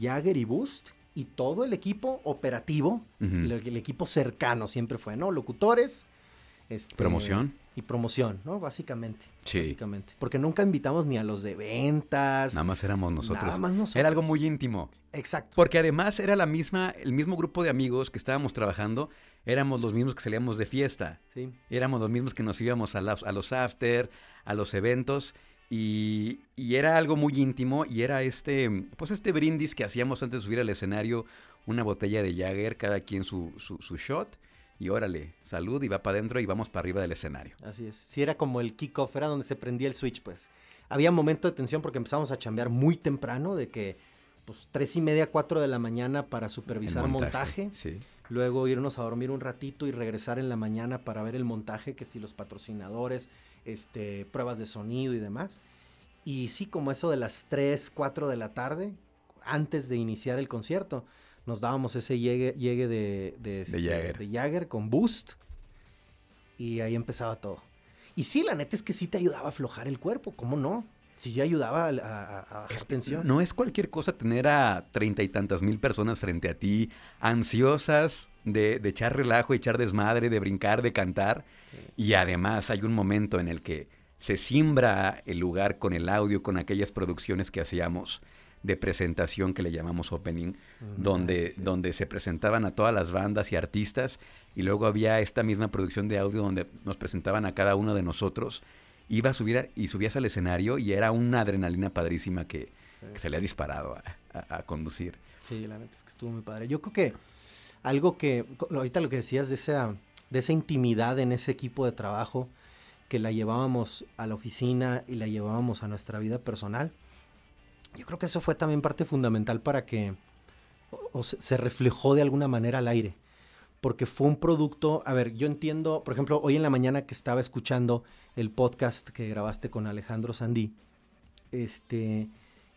Jagger y Boost y todo el equipo operativo, el equipo cercano siempre fue, ¿no? Locutores. Este, Promoción. Y promoción, ¿no? Básicamente. Sí. Básicamente. Porque nunca invitamos ni a los de ventas. Nada más éramos nosotros. Nada más nosotros. Era algo muy íntimo. Exacto. Porque además era la misma, el mismo grupo de amigos que estábamos trabajando, éramos los mismos que salíamos de fiesta. Sí. Éramos los mismos que nos íbamos a, las- a los after, a los eventos. Y, y era algo muy íntimo y era este, pues este brindis que hacíamos antes de subir al escenario, una botella de Jagger, cada quien su, su, su shot. Y órale, salud y va para adentro y vamos para arriba del escenario. Así es. Sí, era como el kickoff, era donde se prendía el switch, pues. Había momento de tensión porque empezamos a chambear muy temprano, de que, pues, tres y media, cuatro de la mañana para supervisar El montaje. Sí. Luego irnos a dormir un ratito y regresar en la mañana para ver el montaje, que si los patrocinadores, este, pruebas de sonido y demás. Y sí, como eso de las 3, 4 de la tarde, antes de iniciar el concierto, nos dábamos ese llegue, llegue de, de, este, Jagger. de Jagger con Boost. Y ahí empezaba todo. Y sí, la neta es que sí te ayudaba a aflojar el cuerpo, ¿cómo no? Sí ayudaba a, a- a bajar tensión. No es cualquier cosa tener a treinta y tantas mil personas frente a ti, ansiosas de, de echar relajo, echar desmadre, de brincar, de cantar. Y además hay un momento en el que se simbra el lugar con el audio, con aquellas producciones que hacíamos de presentación que le llamamos opening, donde, donde se presentaban a todas las bandas y artistas y luego había esta misma producción de audio donde nos presentaban a cada uno de nosotros. Iba a subir a- y subías al escenario y era una adrenalina padrísima que, que se le ha disparado a, a- a conducir. Sí, la neta es que estuvo muy padre. Yo creo que algo que, ahorita lo que decías de esa, de esa intimidad en ese equipo de trabajo, que la llevábamos a la oficina y la llevábamos a nuestra vida personal, yo creo que eso fue también parte fundamental para que o- o se, reflejó de alguna manera al aire. Porque fue un producto, a ver, yo entiendo, por ejemplo, hoy en la mañana que estaba escuchando el podcast que grabaste con Alejandro Sandí, este,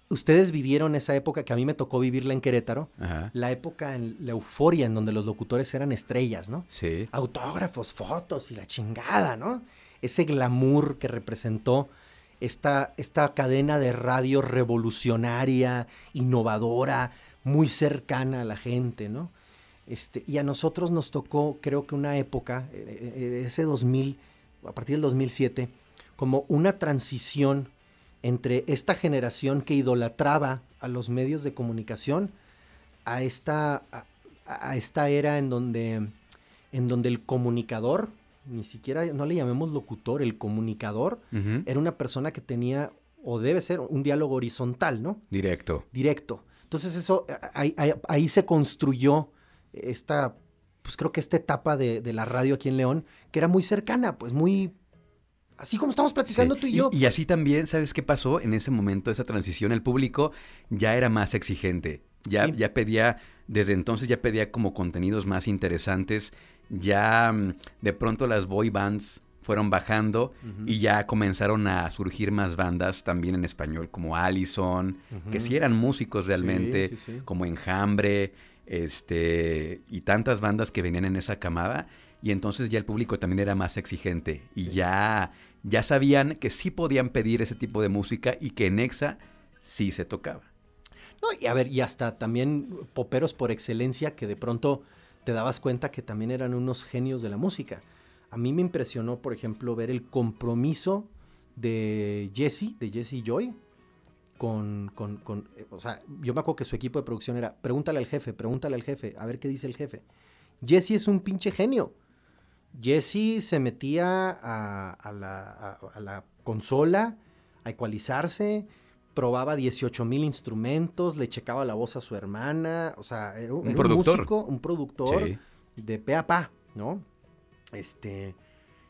ustedes vivieron esa época que a mí me tocó vivirla en Querétaro, Ajá. la época, en la euforia en donde los locutores eran estrellas, ¿no? Sí. Autógrafos, fotos y la chingada, ¿no? Ese glamour que representó esta, esta cadena de radio revolucionaria, innovadora, muy cercana a la gente, ¿no? Este, y a nosotros nos tocó, creo que una época, eh, eh, ese 2000, a partir del 2007, como una transición entre esta generación que idolatraba a los medios de comunicación a esta, a, esta era en donde, en donde el comunicador, ni siquiera, no le llamemos locutor, el comunicador era una persona que tenía, o debe ser, un diálogo horizontal, ¿no? Directo. directo. Entonces eso, ahí, ahí- ahí se construyó esta, pues creo que esta etapa de, de la radio aquí en León, que era muy cercana, pues muy, así como estamos platicando Sí. tú y yo. Y, así también, ¿sabes qué pasó? En ese momento, esa transición, el público ya era más exigente. Ya, Sí. ya pedía, desde entonces ya pedía como contenidos más interesantes. Ya mm, de pronto las boy bands fueron bajando y ya comenzaron a surgir más bandas también en español, como Allison, que sí eran músicos realmente, sí, sí. como Enjambre, este, y tantas bandas que venían en esa camada. Y entonces ya el público también era más exigente. Y ya, ya sabían que sí podían pedir ese tipo de música y que en Exa sí se tocaba. No, y a ver, y hasta también poperos por excelencia que de pronto te dabas cuenta que también eran unos genios de la música. A mí me impresionó, por ejemplo, ver el compromiso de Jesse, de Jesse Joy, con, con, con, eh, o sea, yo me acuerdo que su equipo de producción era, pregúntale al jefe, pregúntale al jefe, a ver qué dice el jefe. Jesse es un pinche genio. Jesse se metía a, la, a- a la consola a ecualizarse, probaba 18 mil instrumentos, le checaba la voz a su hermana, o sea, era un, Un era productor. músico, un productor Sí. de pe a pa, ¿no? Este,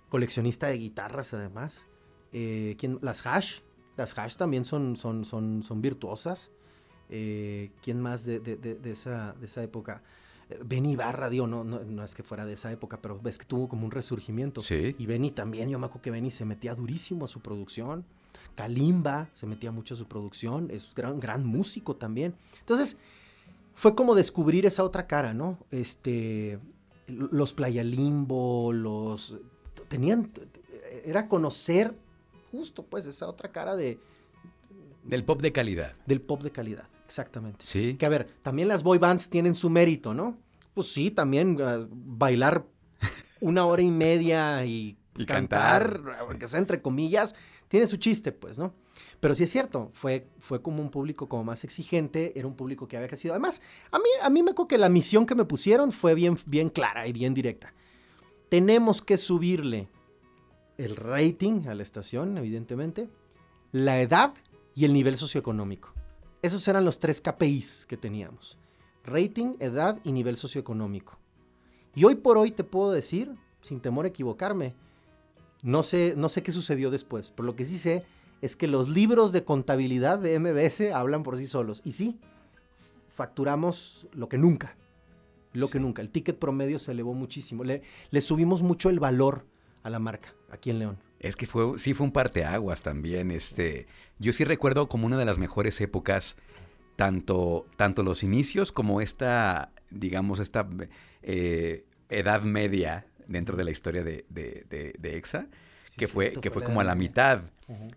coleccionista de guitarras además. Eh, ¿quién- Las Hash, las Hash también son, son, son, son virtuosas. Eh, ¿Quién más de, de- de- de esa, de esa época? Benny Barra, digo, no, no, no es que fuera de esa época, pero ves que tuvo como un resurgimiento. Sí. Y Benny también, yo me acuerdo que Benny se metía durísimo a su producción. Kalimba se metía mucho a su producción, es gran, gran músico también. Entonces, fue como descubrir esa otra cara, ¿no? Este, los Playa Limbo, los... Tenían... Era conocer justo, pues, esa otra cara de, Del pop de calidad. del pop de calidad, exactamente. Sí. Que a ver, también las boy bands tienen su mérito, ¿no? Pues sí, también ah, bailar una hora y media y, Y cantar, cantar, sí. aunque sea entre comillas, tiene su chiste, pues, ¿no? Pero sí es cierto, fue, fue como un público como más exigente, era un público que había crecido. Además, a mí, a mí me acuerdo que la misión que me pusieron fue bien, bien clara y bien directa. Tenemos que subirle el rating a la estación, evidentemente, la edad y el nivel socioeconómico. Esos eran los tres KPIs que teníamos. Rating, edad y nivel socioeconómico. Y hoy por hoy te puedo decir, sin temor a equivocarme, no sé, no sé qué sucedió después, pero lo que sí sé es que los libros de contabilidad de MBS hablan por sí solos. Y sí, facturamos lo que nunca. Lo que nunca. El ticket promedio se elevó muchísimo. Le, le subimos mucho el valor a la marca aquí en León. Es que fue, sí fue un parteaguas también. Este, yo sí recuerdo como una de las mejores épocas, tanto, tanto los inicios como esta, digamos, esta eh, edad media dentro de la historia de, de, de- de EXA, Sí, que fue, que fue como a la mitad.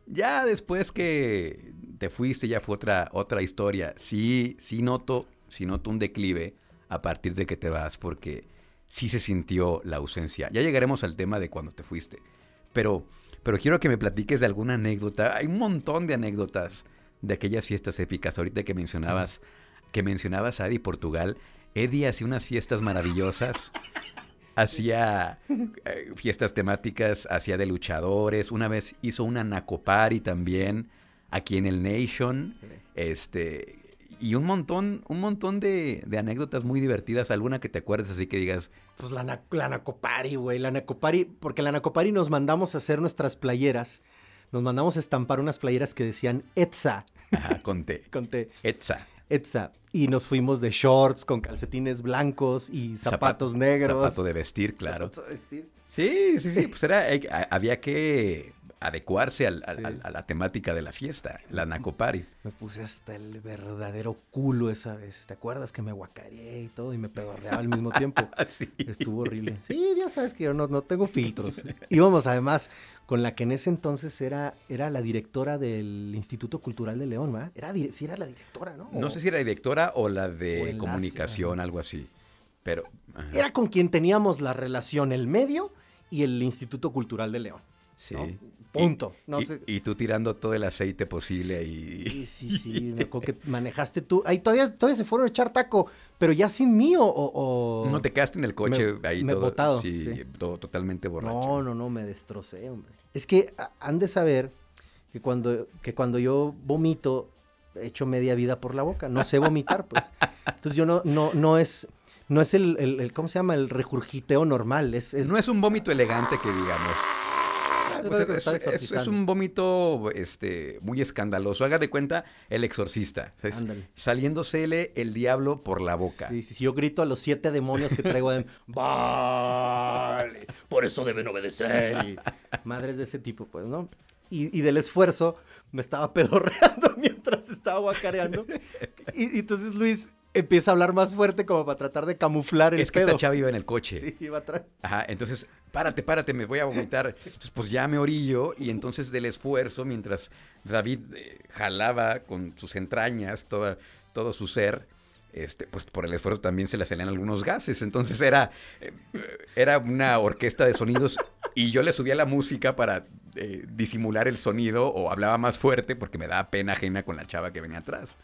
Ya después que te fuiste, ya fue otra, otra historia. Sí, sí noto, sí noto un declive a partir de que te vas, porque sí se sintió la ausencia. Ya llegaremos al tema de cuando te fuiste. Pero, pero quiero que me platiques de alguna anécdota. Hay un montón de anécdotas de aquellas fiestas épicas. Ahorita que mencionabas, que mencionabas a Eddie Portugal, Eddie hacía unas fiestas maravillosas. Hacía eh, fiestas temáticas, hacía de luchadores. Una vez hizo una Nacopari también aquí en el Nation. Este. Y un montón, un montón de, de anécdotas muy divertidas. Alguna que te acuerdes así que digas, Pues la, na- la Nacopari, güey. La Nacopari, porque la Nacopari nos mandamos a hacer nuestras playeras. Nos mandamos a estampar unas playeras que decían Etza. ajá, conté. Conté Etza. Etza. Y nos fuimos de shorts con calcetines blancos y zapatos Zapato- negros. Zapato de vestir, claro. Zapato de vestir. Sí, sí, sí. Pues era, eh, había que adecuarse al- al- Sí. al- a la temática de la fiesta, la Nacopari. Me puse hasta el verdadero culo esa vez. ¿Te acuerdas que me guacareé y todo y me pedorreaba al mismo tiempo? Sí. Estuvo horrible. Sí, ya sabes que yo no, no tengo filtros. Íbamos además con la que en ese entonces era, era la directora del Instituto Cultural de León, ¿va? Era, sí, era la directora, ¿no? No sé si era directora o la de comunicación, algo así. Pero. ajá, Era con quien teníamos la relación, el medio y el Instituto Cultural de León. Sí. ¿no? Punto. No y, sé. y tú tirando todo el aceite posible Sí, y. sí, sí. Me acuerdo que manejaste tú. Ahí todavía, todavía se fueron a echar taco, pero ya sin mí o. o- No te quedaste en el coche Me- ahí me todo. botado, sí, sí. todo totalmente borracho. No, no, no, me destrocé, hombre. Es que han de saber que cuando, que cuando yo vomito, echo media vida por la boca. No sé vomitar, pues. Entonces yo no, no, no es, no es el, el- el- ¿cómo se llama? El regurgiteo normal. Es, es No es un vómito elegante que digamos. Es Pues es, un vómito este, muy escandaloso. Haga de cuenta el exorcista. Saliéndosele el diablo por la boca. Sí, sí, sí, yo grito a los siete demonios que traigo adentro. Vale, por eso deben obedecer. Y madres de ese tipo, pues, ¿no? Y, y del esfuerzo me estaba pedorreando mientras estaba guacareando. Y, y entonces Luis empieza a hablar más fuerte como para tratar de camuflar el Es que pedo. esta chava iba en el coche. Sí, iba atrás. Ajá, entonces, párate, párate, me voy a vomitar. Entonces, pues ya me orillo y entonces del esfuerzo, mientras David eh, jalaba con sus entrañas toda, todo su ser, este, pues por el esfuerzo también se le salían algunos gases. Entonces era, eh, era una orquesta de sonidos y yo le subía la música para eh, disimular el sonido o hablaba más fuerte porque me daba pena ajena con la chava que venía atrás.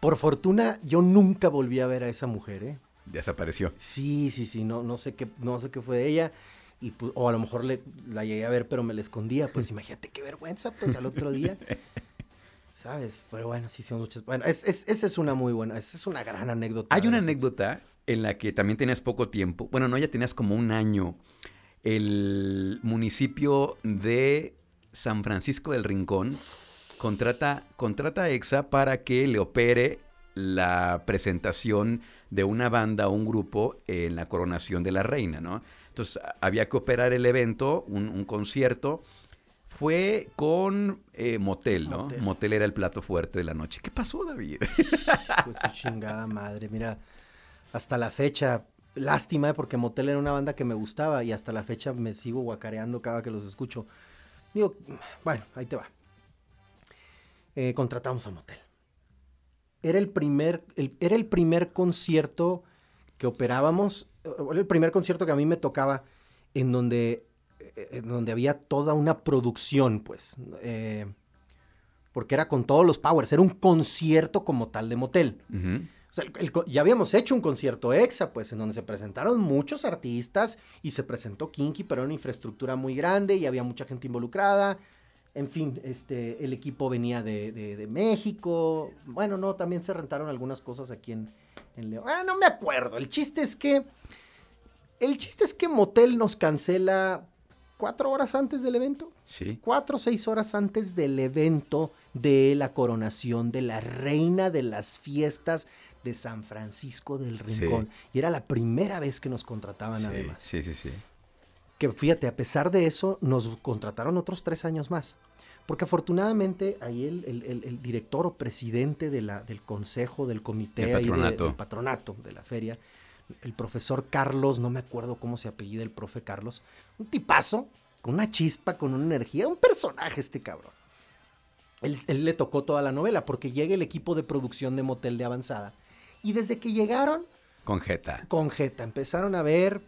Por fortuna, yo nunca volví a ver a esa mujer, ¿eh? Desapareció. Sí, sí, sí, no, no sé qué, no sé qué fue de ella. Y, o a lo mejor le, la llegué a ver, pero me la escondía. Pues imagínate qué vergüenza, pues al otro día. ¿Sabes? Pero bueno, sí, son muchas. Bueno, es, es- esa es una muy buena, esa es una gran anécdota. Hay una anécdota en la que también tenías poco tiempo. Bueno, no, ya tenías como un año. El municipio de San Francisco del Rincón contrata, contrata a EXA para que le opere la presentación de una banda o un grupo en la coronación de la reina, ¿no? Entonces había que operar el evento, un, un concierto. Fue con eh, motel, ¿no? Motel. motel era el plato fuerte de la noche. ¿Qué pasó, David? Pues su chingada madre, mira, hasta la fecha, lástima, ¿eh? porque Motel era una banda que me gustaba y hasta la fecha me sigo guacareando cada que los escucho. Digo, bueno, ahí te va. Eh, contratamos a Motel. Era el primer, el- era el primer concierto que operábamos, era el primer concierto que a mí me tocaba en donde, eh, en donde había toda una producción, pues. eh, porque era con todos los powers, era un concierto como tal de motel. Ujú. O sea, el- el co- ya habíamos hecho un concierto EXA, pues, en donde se presentaron muchos artistas y se presentó Kinky, pero era una infraestructura muy grande y había mucha gente involucrada. En fin, este, el equipo venía de, de- de México. Bueno, no, también se rentaron algunas cosas aquí en, en León. Ah, no me acuerdo. El chiste es que. El chiste es que Motel nos cancela cuatro horas antes del evento Sí. cuatro o seis horas antes del evento de la coronación de la reina de las fiestas de San Francisco del Sí. Rincón. Y era la primera vez que nos contrataban Sí, además. sí, sí, sí. Que fíjate, a pesar de eso, nos contrataron otros tres años más. Porque afortunadamente ahí el, el- el- el director o presidente de la, del consejo, del comité, de- patronato. del patronato de la feria, el profesor Carlos, no me acuerdo cómo se apellida el profe Carlos, un tipazo, con una chispa, con una energía, un personaje este cabrón. Él, él le tocó toda la novela porque llega el equipo de producción de Motel de Avanzada. Y desde que llegaron, Con Jeta. con Jeta. Empezaron a ver,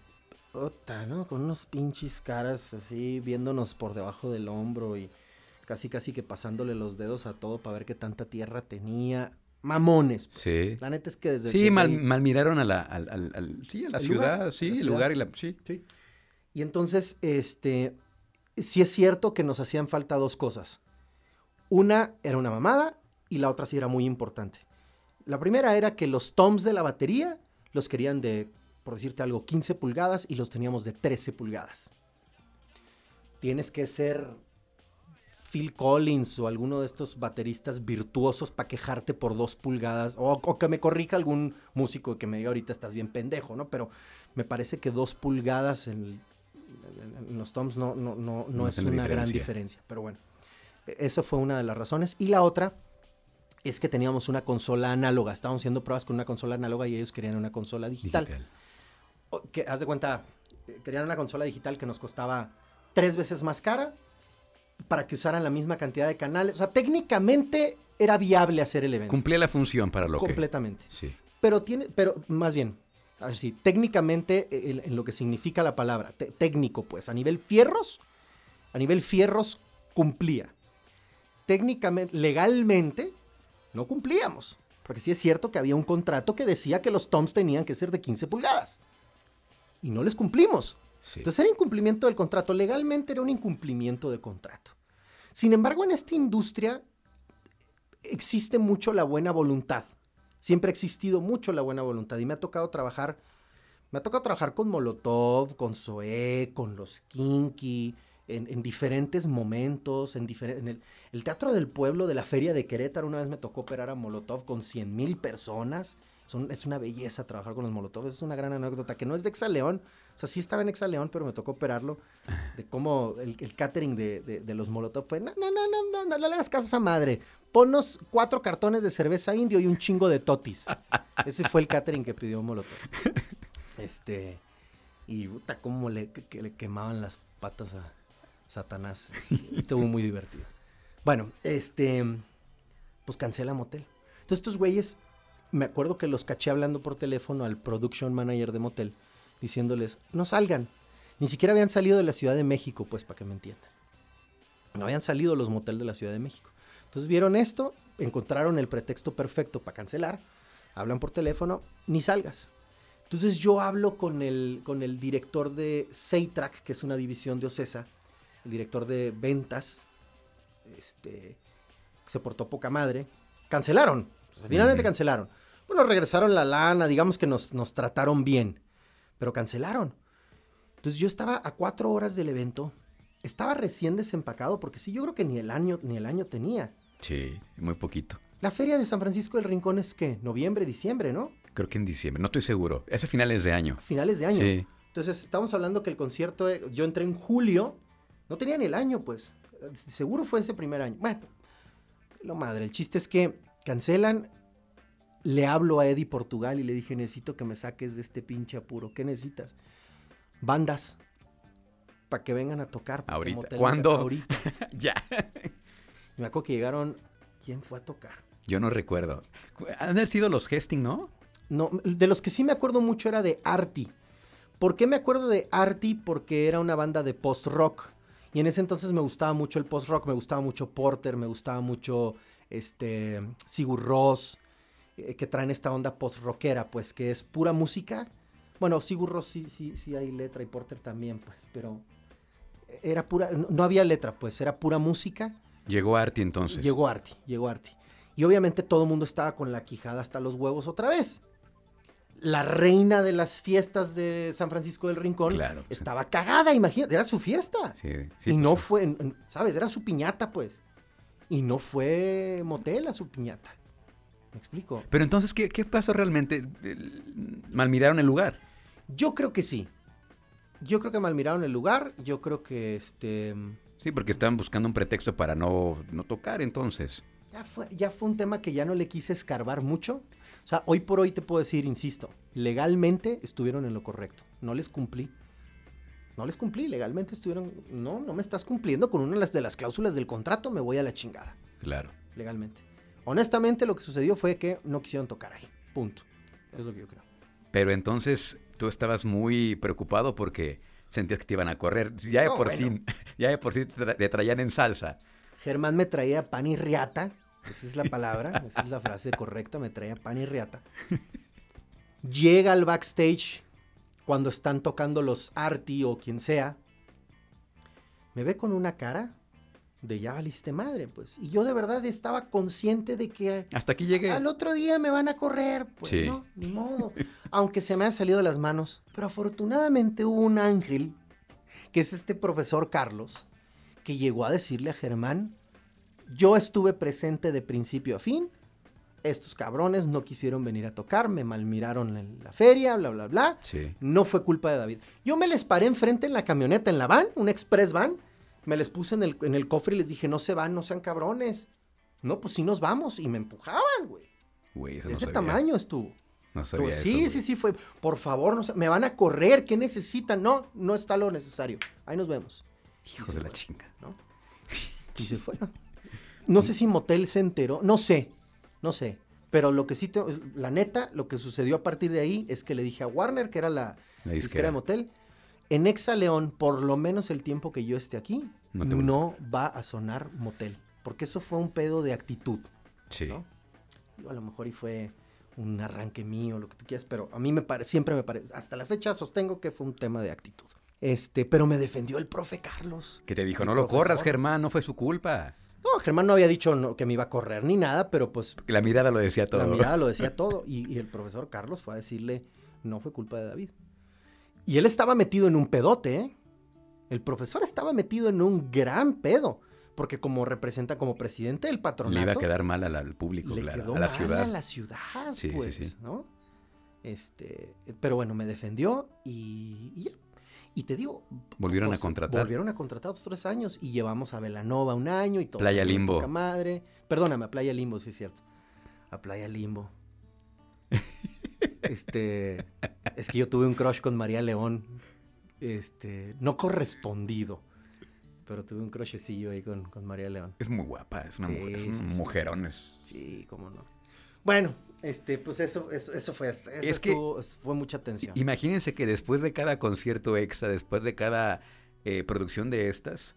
puta, ¿no? Con unos pinches caras así, viéndonos por debajo del hombro y casi casi que pasándole los dedos a todo para ver qué tanta tierra tenía. Mamones. pues. Sí. La neta es que desde... Sí, desde mal, ahí- malmiraron a la, al, al- al- sí, a la ciudad, lugar, sí, la el ciudad. lugar y la... Sí. Sí. Y entonces, este, sí es cierto que nos hacían falta dos cosas. Una era una mamada y la otra sí era muy importante. La primera era que los toms de la batería los querían de, por decirte algo, 15 pulgadas y los teníamos de 13 pulgadas. Tienes que ser Phil Collins o alguno de estos bateristas virtuosos para quejarte por dos pulgadas. O, o que me corrija algún músico que me diga ahorita estás bien pendejo, ¿no? Pero me parece que dos pulgadas en, los toms no, no, no, no es una gran diferencia. Pero bueno, e- esa fue una de las razones. Y la otra es que teníamos una consola análoga. Estábamos haciendo pruebas con una consola análoga y ellos querían una consola digital. Digital. Que, haz de cuenta, eh, querían una consola digital que nos costaba tres veces más cara para que usaran la misma cantidad de canales. O sea, técnicamente era viable hacer el evento. Cumplía la función para lo que... completamente. Sí. Pero tiene, pero más bien, a ver si, técnicamente, eh, en, en lo que significa la palabra, te- técnico, pues, a nivel fierros, a nivel fierros, cumplía. Técnicamente, legalmente, no cumplíamos. Porque sí es cierto que había un contrato que decía que los toms tenían que ser de 15 pulgadas. Y no les cumplimos. sí. Entonces era incumplimiento del contrato. Legalmente era un incumplimiento de contrato. Sin embargo, en esta industria existe mucho la buena voluntad. Siempre ha existido mucho la buena voluntad. Y me ha tocado trabajar, me ha tocado trabajar con Molotov, con Zoé, con los Kinky, en, en diferentes momentos, en, difer- en el, el Teatro del Pueblo de la Feria de Querétaro. Una vez me tocó operar a Molotov con 100 mil personas. Es una belleza trabajar con los Molotov. Es una gran anécdota que no es de Exaleón. O sea, sí estaba en Exaleón, pero me tocó operarlo. De cómo el, catering de, de- los Molotov fue: no, no, no, no, no, no le hagas caso a esa madre. Ponnos cuatro cartones de cerveza indio y un chingo de totis. Ese fue el catering que pidió Molotov. Este. Y puta, cómo le, que- que le quemaban las patas a Satanás. Este, Estuvo muy divertido. Bueno, este. Pues cancela motel. Entonces estos güeyes me acuerdo que los caché hablando por teléfono al production manager de motel, diciéndoles, no salgan. Ni siquiera habían salido de la Ciudad de México, pues, para que me entiendan. No habían salido los motel de la Ciudad de México. Entonces vieron esto, encontraron el pretexto perfecto para cancelar, hablan por teléfono, ni salgas. Entonces yo hablo con el, con el director de Seitrack, que es una división de Ocesa, el director de ventas, este, se portó poca madre. Cancelaron, sea, finalmente cancelaron. Bueno, regresaron la lana, digamos que nos, nos trataron bien, pero cancelaron. Entonces yo estaba a cuatro horas del evento, estaba recién desempacado, porque sí, yo creo que ni el año, ni el año tenía. Sí, muy poquito. La feria de San Francisco del Rincón es que noviembre, diciembre, ¿no? Creo que en diciembre, no estoy seguro. Ese finales de año. Finales de año. Sí. Entonces, estamos hablando que el concierto, eh, yo entré en julio, no tenía ni el año, pues. Seguro fue ese primer año. Bueno, lo madre, el chiste es que cancelan. Le hablo a Eddie Portugal y le dije, necesito que me saques de este pinche apuro. ¿Qué necesitas? Bandas. Para que vengan a tocar. Ahorita. ¿Cuándo? Ahorita. ya. Me acuerdo que llegaron. ¿Quién fue a tocar? Yo no recuerdo. Han de haber sido los Hesting, ¿no? No, de los que sí me acuerdo mucho era de Artie. ¿Por qué me acuerdo de Artie? Porque era una banda de post-rock. Y en ese entonces me gustaba mucho el post-rock, me gustaba mucho Porter, me gustaba mucho este, Sigur Rós, eh, que traen esta onda post-rockera, pues que es pura música. Bueno, Sigur Rós sí, sí, sí hay letra y Porter también, pues, pero era pura, no, no había letra, pues, era pura música. Llegó Artie entonces. Llegó Artie, llegó Artie. Y obviamente todo el mundo estaba con la quijada hasta los huevos otra vez. La reina de las fiestas de San Francisco del Rincón Claro, sí. estaba cagada, imagínate, era su fiesta. Sí, sí, y pues, no fue, ¿sabes? Era su piñata, pues. Y no fue motel a su piñata. ¿Me explico? Pero entonces, ¿qué, qué pasó realmente? Malmiraron el lugar. Yo creo que sí. Yo creo que malmiraron el lugar. Yo creo que este. Sí, porque estaban buscando un pretexto para no, no tocar entonces. Ya fue, ya fue un tema que ya no le quise escarbar mucho. O sea, hoy por hoy te puedo decir, insisto, legalmente estuvieron en lo correcto. No les cumplí. No les cumplí, legalmente estuvieron... No, no me estás cumpliendo con una de las, cláusulas del contrato, me voy a la chingada, Claro. legalmente. Honestamente lo que sucedió fue que no quisieron tocar ahí. Punto. Es lo que yo creo. Pero entonces tú estabas muy preocupado porque sentías que te iban a correr. Ya de No, por bueno. sí, ya de por sí te, tra- te traían en salsa. Germán me traía pan y riata. Esa es la palabra, esa es la frase correcta, me traía pan y riata. Llega al backstage cuando están tocando los Arti o quien sea. Me ve con una cara de ya valiste madre, pues. Y yo de verdad estaba consciente de que Hasta aquí llegué. al otro día me van a correr. Pues Sí. no, ni modo. Aunque se me ha salido de las manos. Pero afortunadamente hubo un ángel, que es este profesor Carlos, que llegó a decirle a Germán, yo estuve presente de principio a fin, estos cabrones no quisieron venir a tocar, me malmiraron en la feria, bla, bla, bla. Sí. No fue culpa de David. Yo me les paré enfrente en la camioneta, en la van, un express van. Me les puse en el, en el cofre y les dije, no se van, no sean cabrones. No, pues sí nos vamos. Y me empujaban, güey. Güey, eso De no ese sabía. tamaño estuvo. No sabía eso, sí, güey. sí, sí, fue. Por favor, no se- me van a correr. ¿Qué necesitan? No, no está lo necesario. Ahí nos vemos. Hijos de la chinga. ¿no? Y se fueron. No sé si Motel se enteró, no sé, no sé. Pero lo que sí, te- la neta, lo que sucedió a partir de ahí es que le dije a Warner, que era la, La disquera disquera. de Motel, en Exa León, por lo menos el tiempo que yo esté aquí, No va a sonar Motel. Porque eso fue un pedo de actitud, Sí. ¿no? Digo, a lo mejor y fue un arranque mío, lo que tú quieras, pero a mí me parece, siempre me parece, hasta la fecha sostengo que fue un tema de actitud. Este, pero me defendió el profe Carlos. Que te dijo, no lo corras. Germán, no fue su culpa. No, Germán no había dicho no- que me iba a correr ni nada, pero pues la mirada lo decía todo. la mirada lo decía todo. Y, y el profesor Carlos fue a decirle, no fue culpa de David. Y él estaba metido en un pedote, ¿eh? El profesor estaba metido en un gran pedo. Porque como representa, como presidente del patronato... Le iba a quedar mal al, público, le claro, quedó a la mal ciudad. a la ciudad, Sí, sí, pues, sí. ¿no? Este, pero bueno, me defendió y, y ya. Y te digo... Volvieron pues, a contratar. Volvieron a contratar otros tres años y llevamos a Velanova un año y todo. Playa Limbo. madre. Perdóname, a Playa Limbo, sí es cierto. A Playa Limbo. este, es que yo tuve un crush con María León. Este, no correspondido. Pero tuve un crushecillo ahí con, con María León. Es muy guapa, es una Sí, mujer, es un sí. mujerón. es- Sí, cómo no. Bueno, Este, pues eso, eso, eso fue, eso Es que- estuvo- fue mucha tensión. Imagínense que después de cada concierto extra, después de cada eh, producción de estas,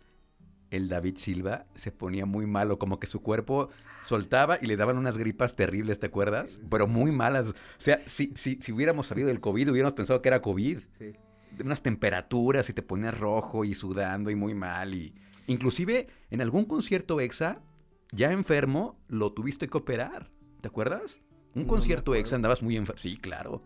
el David Silva se ponía muy malo, como que su cuerpo soltaba y le daban unas gripas terribles, ¿te acuerdas? Pero muy malas. O sea, si, si, si hubiéramos sabido del COVID, hubiéramos pensado que era COVID. Sí. Unas temperaturas y te ponías rojo y sudando y muy mal. Y... Inclusive en algún concierto exa, ya enfermo, lo tuviste que operar. ¿Te acuerdas? Un No concierto exa andabas muy enfermo. Sí, claro.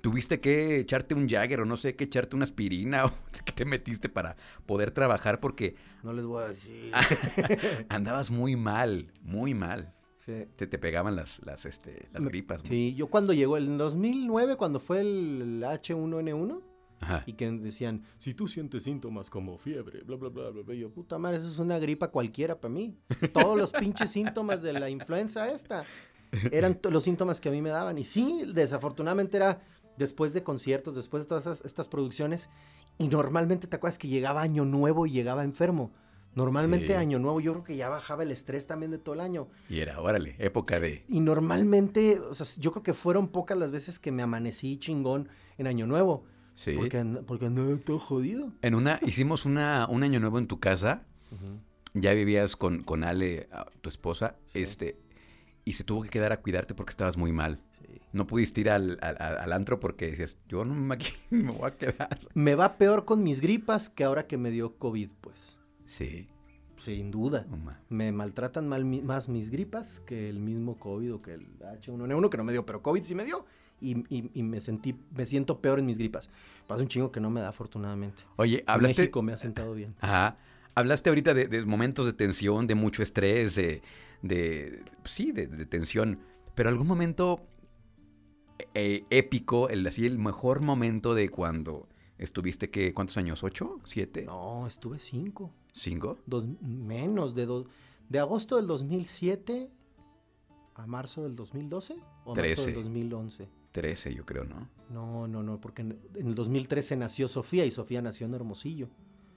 Tuviste que echarte un Jagger o no sé, que echarte una aspirina o que te metiste para poder trabajar porque No les voy a decir. Andabas muy mal, muy mal. Sí. Te, te pegaban las, las, este, las gripas. ¿no? Sí, yo cuando llegó el 2009, cuando fue el H1N1, Ajá. y que decían, Si tú sientes síntomas como fiebre, bla, bla, bla, bla, bla, yo, puta madre, eso es una gripa cualquiera para mí. Todos los pinches síntomas de la influenza esta eran los síntomas que a mí me daban. Y sí, desafortunadamente era después de conciertos, después de todas estas, estas producciones, y normalmente te acuerdas que llegaba Año Nuevo y llegaba enfermo. Normalmente Sí. Año Nuevo yo creo que ya bajaba el estrés también de todo el año. Y era, órale, época de... Y normalmente, o sea, yo creo que fueron pocas las veces que me amanecí chingón en Año Nuevo. Sí. Porque, porque andaba todo jodido. En una, hicimos una, un año nuevo en tu casa. Ya vivías con, con Ale, tu esposa, Sí. este, y se tuvo que quedar a cuidarte porque estabas muy mal. Sí. No pudiste ir al, al, al- antro porque decías, yo no me, aquí me voy a quedar. Me va peor con mis gripas que ahora que me dio COVID, pues. Sí, Sin duda. Me maltratan mal más mis gripas que el mismo COVID o que el H1N1 que no me dio, pero COVID sí me dio. Y, y- y me sentí, me siento peor en mis gripas. Pasa un chingo que no me da, afortunadamente. Oye, hablaste... México me ha sentado bien. Ajá. Hablaste ahorita de, de momentos de tensión, de mucho estrés, de, de- sí, de, de tensión. Pero algún momento eh, épico, el así el mejor momento de cuando estuviste que ¿cuántos años? ¿Ocho? ¿Siete? No, estuve cinco. ¿Cinco? Dos, menos de dos. De agosto del 2007 a marzo del 2012 o a marzo Trece. del 2011. Trece, yo creo, ¿no? No, no, no, porque en, en el 2013 nació Sofía y Sofía nació en Hermosillo.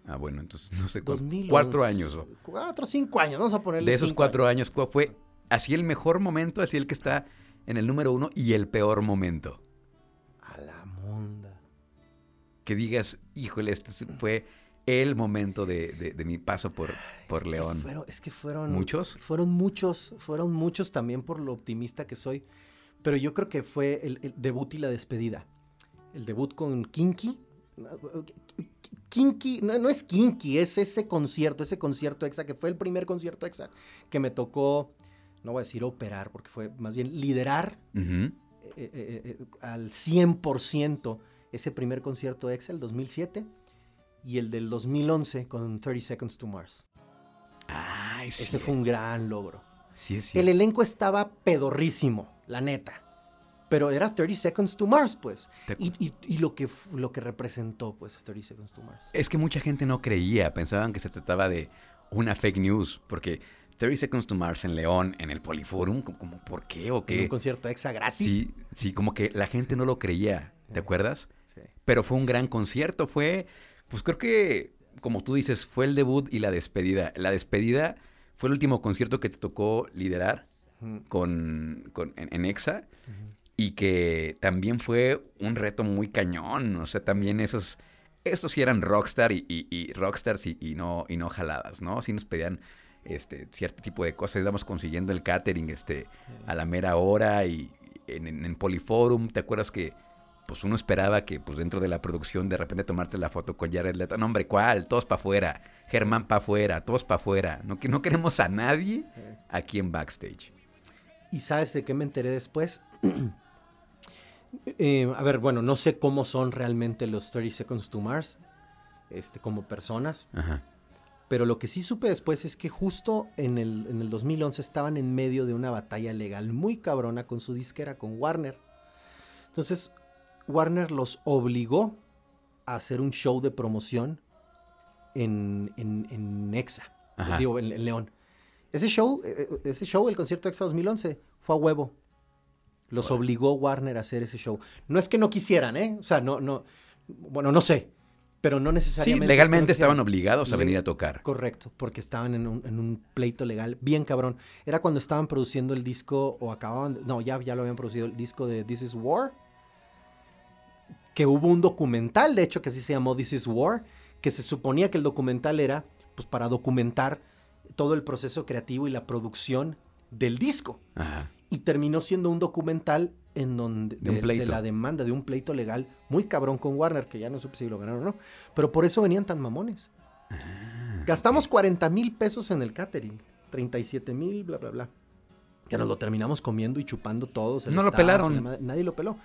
Ah, bueno, entonces no sé. cu- 2011. Cuatro años. o- Cuatro, cinco años, vamos a ponerle De esos cuatro años, ¿cuál fue así el mejor momento, así el que está en el número uno y el peor momento? A la monda. Que digas, híjole, este es- fue el momento de, de- de mi paso por, por Es que León. fueron- es que fueron. ¿Muchos? Fueron muchos, fueron muchos también por lo optimista que soy. Pero yo creo que fue el, el debut y la despedida. El debut con Kinky. Kinky, no, no es Kinky, es ese concierto, ese concierto exa, que fue el primer concierto exa que me tocó, no voy a decir operar, porque fue más bien liderar Ujú. eh, eh, eh, al 100% ese primer concierto EXA, el 2007, y el del 2011 con 30 Seconds to Mars. Sí. Ese fue un gran logro. Sí, es cierto. El elenco estaba pedorrísimo, la neta. Pero era 30 Seconds to Mars, pues. Y, y- y lo, que, lo que representó, pues, 30 Seconds to Mars. Es que mucha gente no creía, pensaban que se trataba de una fake news, porque 30 Seconds to Mars en León, en el Poliforum, como, como, ¿por qué o En un qué? concierto EXA gratis. Sí, sí, como que la gente no lo creía, ¿te Eh. acuerdas? Sí. Pero fue un gran concierto, fue, pues creo que, como tú dices, fue el debut y la despedida. La despedida fue el último concierto que te tocó liderar con, con- en, en EXA y que también fue un reto muy cañón. O sea, también esos, esos sí eran rockstar y, y- y rockstars y, y no, y no jaladas, ¿no? Sí nos pedían este, cierto tipo de cosas, íbamos consiguiendo el catering este, a la mera hora y en, en- en Poliforum, ¿te acuerdas que pues uno esperaba que pues dentro de la producción de repente tomarte la foto con Jared Leto? No, hombre, ¿cuál? Todos para afuera. Germán para afuera, todos para afuera. No, que no queremos a nadie aquí en backstage. ¿Y sabes de qué me enteré después? Eh, a ver, bueno, no sé cómo son realmente los 30 Seconds to Mars, este, como personas, Ajá. pero lo que sí supe después es que justo en el, en el 2011 estaban en medio de una batalla legal muy cabrona con su disquera, con Warner. Entonces, Warner los obligó a hacer un show de promoción en, en, en EXA, digo, en, en León. Ese show, eh, eh, ese show, el concierto EXA 2011, fue a huevo. Los obligó Warner a hacer ese show. No es que no quisieran, ¿eh? O sea, no, no, bueno, no sé. pero no Sí, necesariamente. es que no legalmente estaban obligados a venir a tocar. Correcto, porque estaban en un, en un pleito legal bien cabrón. Era cuando estaban produciendo el disco, o acababan, de- no, ya, ya lo habían producido, el disco de This Is War. Que hubo un documental, de hecho, que así se llamó This Is War, que se suponía que el documental era pues para documentar todo el proceso creativo y la producción del disco. Ajá. Y terminó siendo un documental en donde De un pleito. la demanda de un pleito legal muy cabrón con Warner, que ya no supe si lo ganaron o no. Pero por eso venían tan mamones. Ah, Gastamos 40 mil pesos en el catering, 37 mil, bla, bla, bla. Que nos lo terminamos comiendo y chupando todos. el No lo pelaron. madre- nadie lo peló.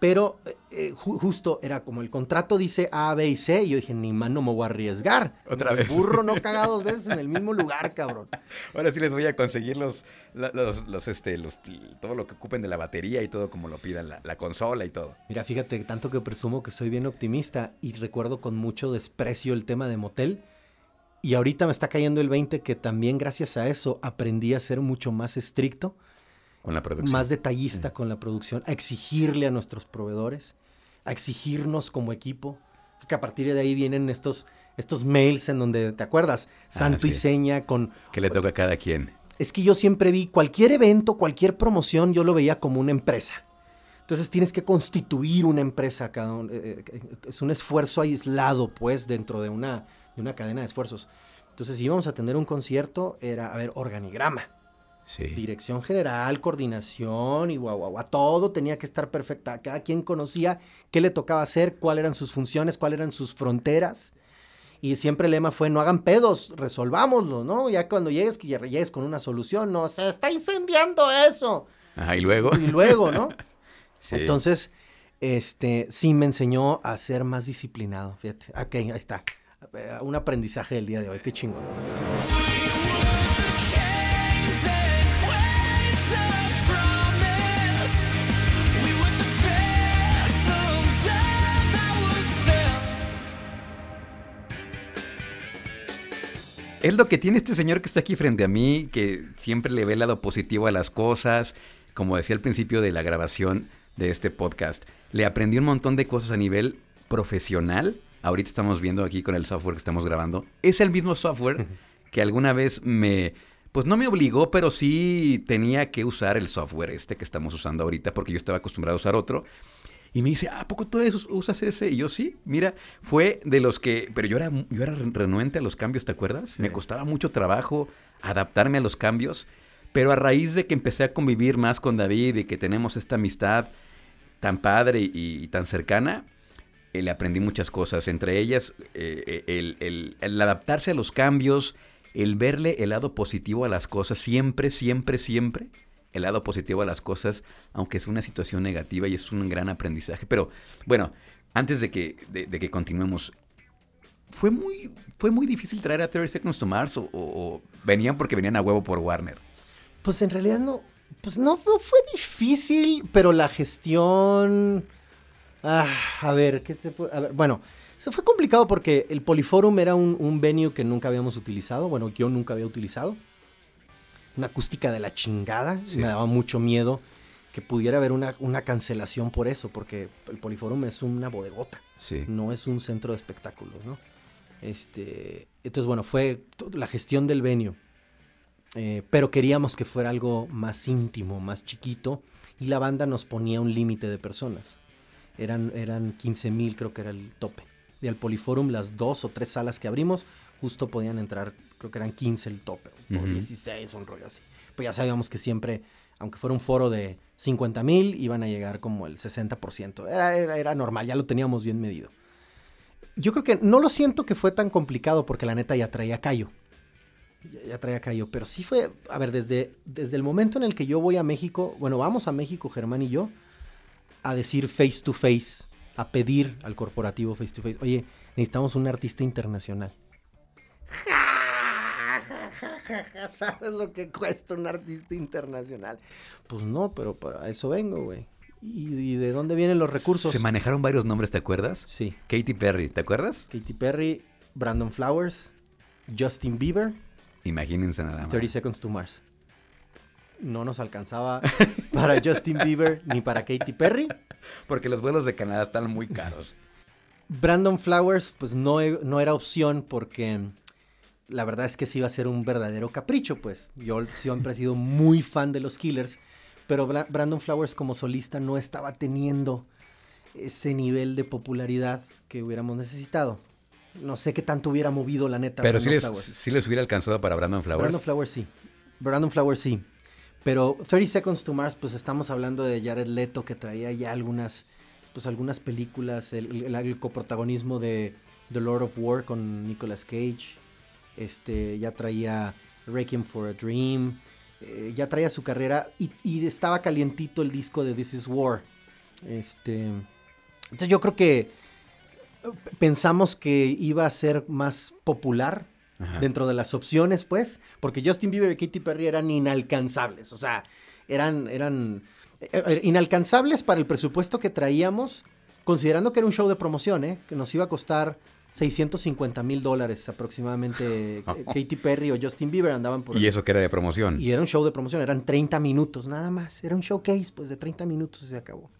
Pero eh, eh, ju- justo era como el contrato dice A, B y C. Y yo dije, ni más no me voy a arriesgar. Otra El vez. Burro no caga dos veces en el mismo lugar, cabrón. Ahora sí les voy a conseguir los, los, los, este, los, todo lo que ocupen de la batería y todo como lo pidan, la, la consola y todo. Mira, fíjate, tanto que presumo que soy bien optimista y recuerdo con mucho desprecio el tema de motel. Y ahorita me está cayendo el 20 que también gracias a eso aprendí a ser mucho más estricto, Con la producción. más detallista con la producción, a exigirle a nuestros proveedores, a exigirnos como equipo. Creo que a partir de ahí vienen estos, estos mails en donde, ¿te acuerdas? Santo y Ah, sí. seña con... que le toca a cada quien. Es que yo siempre vi cualquier evento, cualquier promoción, yo lo veía como una empresa. Entonces tienes que constituir una empresa, cada un- eh, eh, es un esfuerzo aislado, pues, dentro de una, de una cadena de esfuerzos. Entonces, si íbamos a tener un concierto, era, a ver, organigrama, Sí. dirección general, coordinación y guau, guau, guau, todo tenía que estar perfecta. Cada quien conocía qué le tocaba hacer, cuáles eran sus funciones, cuáles eran sus fronteras. Y siempre el lema fue, no hagan pedos, resolvámoslo, ¿no? Ya cuando llegues, que ya llegues con una solución, no, se está incendiando eso. Ajá, y luego. Y luego, ¿no? Sí. Entonces, este, sí me enseñó a ser más disciplinado, fíjate. Ok, ahí está. Un aprendizaje del día de hoy, qué chingón. Es lo que tiene este señor que está aquí frente a mí, que siempre le ve el lado positivo a las cosas. Como decía al principio de la grabación de este podcast, le aprendí un montón de cosas a nivel profesional. Ahorita estamos viendo aquí con el software que estamos grabando. Es el mismo software que alguna vez me, pues no me obligó, pero sí tenía que usar el software este que estamos usando ahorita, porque yo estaba acostumbrado a usar otro. Y me dice, ¿a poco tú usas ese? Y yo sí, mira, fue de los que, pero yo era, yo era renuente a los cambios, ¿te acuerdas? Me costaba mucho trabajo adaptarme a los cambios, pero a raíz de que empecé a convivir más con David y que tenemos esta amistad tan padre y, y tan cercana, eh, le aprendí muchas cosas, entre ellas eh, el, el- el adaptarse a los cambios, el verle el lado positivo a las cosas, siempre, siempre, siempre, el lado positivo a las cosas, aunque es una situación negativa y es un gran aprendizaje. Pero bueno, antes de que, de, de que continuemos, ¿fue muy, ¿fue muy difícil traer a 30 Seconds to Mars o, venían porque venían a huevo por Warner? Pues en realidad no, pues no, no fue difícil, pero la gestión... Ah, a ver, ¿qué te puedo- bueno, se fue complicado porque el Poliforum era un, un venue que nunca habíamos utilizado, bueno, yo nunca había utilizado. Una acústica de la chingada, Sí. me daba mucho miedo que pudiera haber una, una cancelación por eso, porque el Poliforum es una bodegota Sí. no es un centro de espectáculos, ¿no? Este, entonces, bueno, fue la gestión del venue. Eh, pero queríamos que fuera algo más íntimo, más chiquito, y la banda nos ponía un límite de personas. Eran, eran 15 mil, creo que era el tope. Y al Poliforum, las dos o tres salas que abrimos, justo podían entrar, creo que eran 15 el tope, o. 16, un rollo así. Pues ya sabíamos que siempre, aunque fuera un foro de 50 mil, iban a llegar como el 60%. Era, era, era normal, ya lo teníamos bien medido. Yo creo que no lo siento que fue tan complicado porque la neta ya traía callo. Ya, ya traía callo, pero sí fue, a ver, desde, desde el momento en el que yo voy a México, bueno, vamos a México, Germán y yo, a decir face to face, a pedir al corporativo face to face, oye, necesitamos un artista internacional. ¿Sabes lo que cuesta un artista internacional? Pues no, pero para eso vengo, güey. ¿Y, y de dónde vienen los recursos? Se manejaron varios nombres, ¿te acuerdas? Sí. Katy Perry, ¿te acuerdas? Katy Perry, Brandon Flowers, Justin Bieber, Imagínense nada más. 30 Seconds to Mars. No nos alcanzaba para Justin Bieber ni para Katy Perry. Porque los vuelos de Canadá están muy caros. Brandon Flowers, pues no, no era opción porque la verdad es que sí iba a ser un verdadero capricho, pues. Yo siempre he sido muy fan de los Killers, pero Bra- Brandon Flowers como solista no estaba teniendo ese nivel de popularidad que hubiéramos necesitado. No sé qué tanto hubiera movido la neta. Pero sí les, sí les hubiera alcanzado para Brandon Flowers. Brandon Flowers sí. Brandon Flowers sí. Pero 30 Seconds to Mars, pues estamos hablando de Jared Leto que traía ya algunas, pues algunas películas, el, el- el coprotagonismo de The Lord of War con Nicolas Cage, este, ya traía Requiem for a Dream, eh, ya traía su carrera y, y estaba calientito el disco de This Is War. Este, entonces yo creo que eh, pensamos que iba a ser más popular Ajá. dentro de las opciones, pues, porque Justin Bieber y Katy Perry eran inalcanzables, o sea, eran, eran eh, eh, inalcanzables para el presupuesto que traíamos, considerando que era un show de promoción, ¿eh? que nos iba a costar 650 mil dólares aproximadamente. eh, Katy Perry o Justin Bieber andaban por... Y eso que era de promoción. Y era un show de promoción, eran 30 minutos, nada más. Era un showcase, pues de 30 minutos se acabó.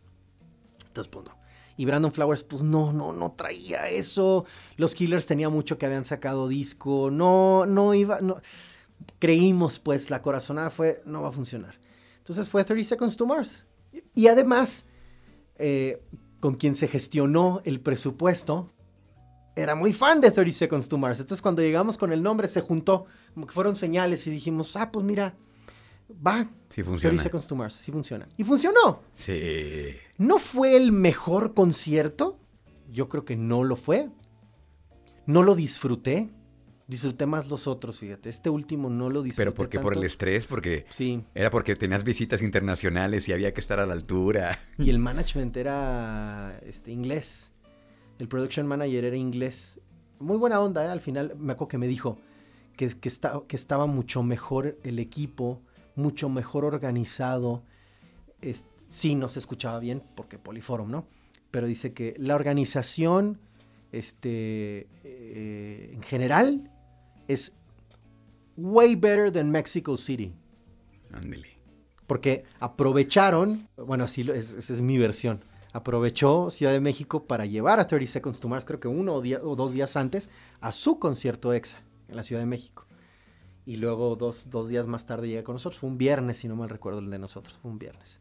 Entonces, pues no. Y Brandon Flowers, pues no, no, no traía eso. Los Killers tenía mucho que habían sacado disco. No, no iba, no. Creímos, pues, la corazonada fue, no va a funcionar. Entonces fue 30 Seconds to Mars. Y además, eh, con quien se gestionó el presupuesto, era muy fan de 30 Seconds to Mars. Entonces cuando llegamos con el nombre se juntó, como que fueron señales y dijimos, ah, pues mira, va. Sí 30 funciona. Seconds to Mars, sí funciona. Y funcionó. Sí. ¿No fue el mejor concierto? Yo creo que no lo fue. No lo disfruté. Disfruté más los otros, fíjate. Este último no lo disfruté Pero porque por el tanto. estrés, porque Sí. era porque tenías visitas internacionales y había que estar a la altura. Y el management era este, inglés. El production manager era inglés. Muy buena onda, ¿eh? Al final me acuerdo que me dijo que, que, está- que estaba mucho mejor el equipo, mucho mejor organizado. Es- sí, no se escuchaba bien porque Poliforum, ¿no? Pero dice que la organización, este, eh, en general, es way better than Mexico City. Ándele. Porque aprovecharon, bueno, así es- esa es mi versión. Aprovechó Ciudad de México para llevar a 30 Seconds to Mars, creo que uno o, día- o dos días antes, a su concierto EXA en la Ciudad de México. Y luego dos, dos días más tarde llega con nosotros. Fue un viernes, si no mal recuerdo el de nosotros. Fue un viernes.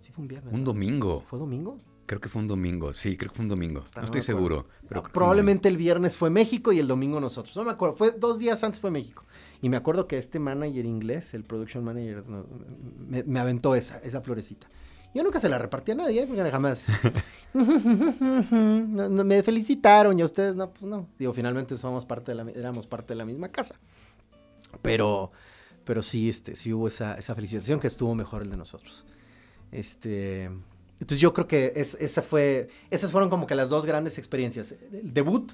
Sí, fue un viernes. Un ¿no? domingo. ¿Fue domingo? Creo que fue un domingo. Sí, creo que fue un domingo. Ah, No estoy seguro. Pero Ah, Probablemente el viernes fue México y el domingo nosotros. No me acuerdo. Fue dos días antes fue México. Y me acuerdo que este manager inglés, el production manager, no, me, me aventó esa, esa florecita. Yo nunca se la repartí a nadie, ¿eh? jamás. No, me felicitaron y a ustedes no, pues no. Digo, finalmente somos parte de la, éramos parte de la misma casa. Pero, pero sí, este, sí hubo esa, esa felicitación que estuvo mejor el de nosotros. Este, entonces yo creo que es- esa fue, esas fueron como que las dos grandes experiencias. El debut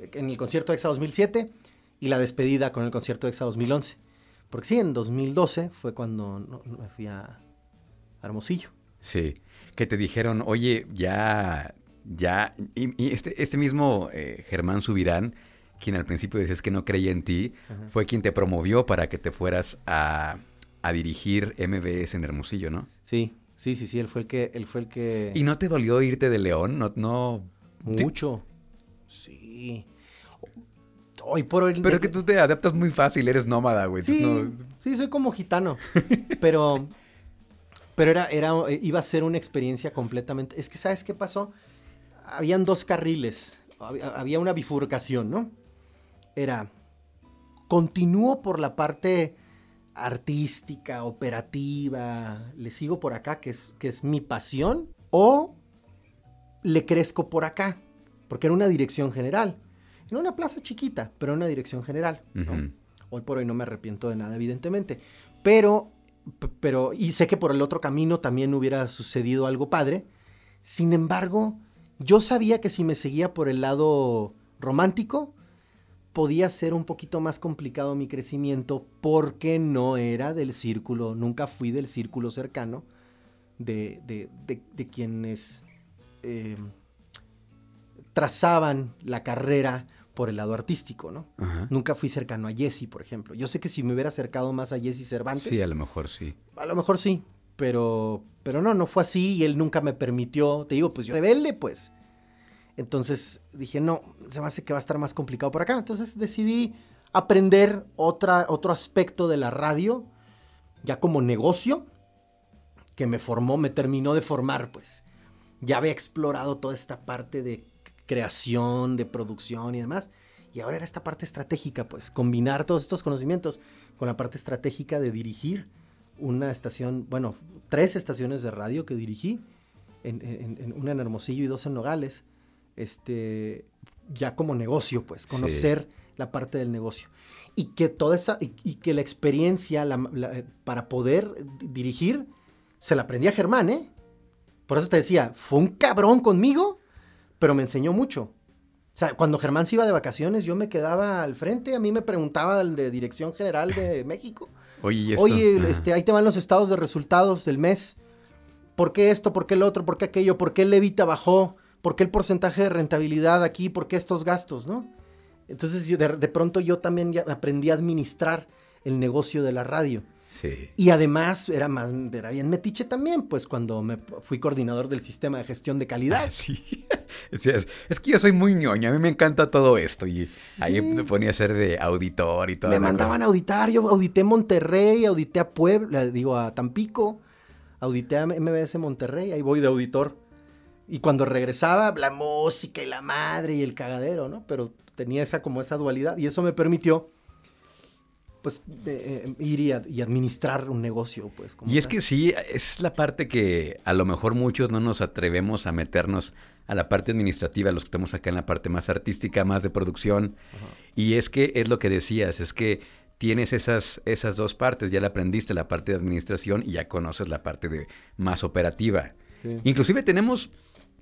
en el concierto EXA 2007 y la despedida con el concierto EXA 2011. Porque sí, en 2012 fue cuando me fui a Hermosillo. Sí, que te dijeron, oye, ya, ya, y, y este, este mismo eh, Germán Subirán, quien al principio decías que no creía en ti, Ajá. fue quien te promovió para que te fueras a, a dirigir MBS en Hermosillo, ¿no? Sí, sí, sí, sí, él fue el que... Él fue el que ¿Y no te dolió irte de León? No, no. te- Mucho. Sí. Hoy por hoy... Pero es que tú te adaptas muy fácil, eres nómada, güey. Sí, no- sí, soy como gitano. Pero, pero era, era, iba a ser una experiencia completamente. Es que, ¿sabes qué pasó? Habían dos carriles. Había, una bifurcación, ¿no? Era, continúo por la parte artística, operativa, le sigo por acá, que es, que es mi pasión, o le crezco por acá, porque era una dirección general. En una plaza chiquita, pero una dirección general. Hoy por hoy no me arrepiento de nada, evidentemente. Pero, pero, y sé que por el otro camino también hubiera sucedido algo padre. Sin embargo, yo sabía que si me seguía por el lado romántico, podía ser un poquito más complicado mi crecimiento porque no era del círculo, nunca fui del círculo cercano de, de, de- de quienes eh, trazaban la carrera por el lado artístico, ¿no? Ajá. Nunca fui cercano a Jesse, por ejemplo. Yo sé que si me hubiera acercado más a Jesse Cervantes, Sí, a lo mejor sí. a lo mejor sí, pero, pero no, no fue así y él nunca me permitió, te digo, pues yo rebelde, pues. Entonces dije, no, se me hace que va a estar más complicado por acá. Entonces decidí aprender otra, otro aspecto de la radio, ya como negocio, que me formó, me terminó de formar, pues. Ya había explorado toda esta parte de creación, de producción y demás. Y ahora era esta parte estratégica, pues, combinar todos estos conocimientos con la parte estratégica de dirigir una estación, bueno, tres estaciones de radio que dirigí, en, una en Hermosillo y dos en Nogales, este, ya como negocio, pues, conocer la parte del negocio. Y que toda esa, y, que la experiencia para poder dirigir, se la aprendí a Germán, ¿eh? Por eso te decía, fue un cabrón conmigo, pero me enseñó mucho. O sea, cuando Germán se iba de vacaciones, yo me quedaba al frente, a mí me preguntaba el de Dirección General de México. Oye, Oye, este, ahí te van los estados de resultados del mes. ¿Por qué esto? ¿Por qué el otro? ¿Por qué aquello? ¿Por qué el Levita bajó? ¿Por qué el porcentaje de rentabilidad aquí? ¿Por qué estos gastos? ¿No? Entonces, de, de pronto yo también ya aprendí a administrar el negocio de la radio. Y además era, más, era bien metiche también, pues cuando me fui coordinador del sistema de gestión de calidad. Ah, sí. es, que yo soy muy ñoño, a mí me encanta todo esto. Y ahí me ponía a ser de auditor y todo. Me mandaban a auditar, yo audité Monterrey, audité a Puebla, digo a Tampico, audité a MBS Monterrey, ahí voy de auditor. Y cuando regresaba, la música y la madre y el cagadero, ¿no? Pero tenía esa como esa dualidad y eso me permitió pues eh, ir y, administrar un negocio, pues. y es que sí, es la parte que a lo mejor muchos no nos atrevemos a meternos a la parte administrativa, los que estamos acá en la parte más artística, más de producción. Y es que es lo que decías, es que tienes esas, esas dos partes, ya la aprendiste la parte de administración y ya conoces la parte de más operativa. Inclusive tenemos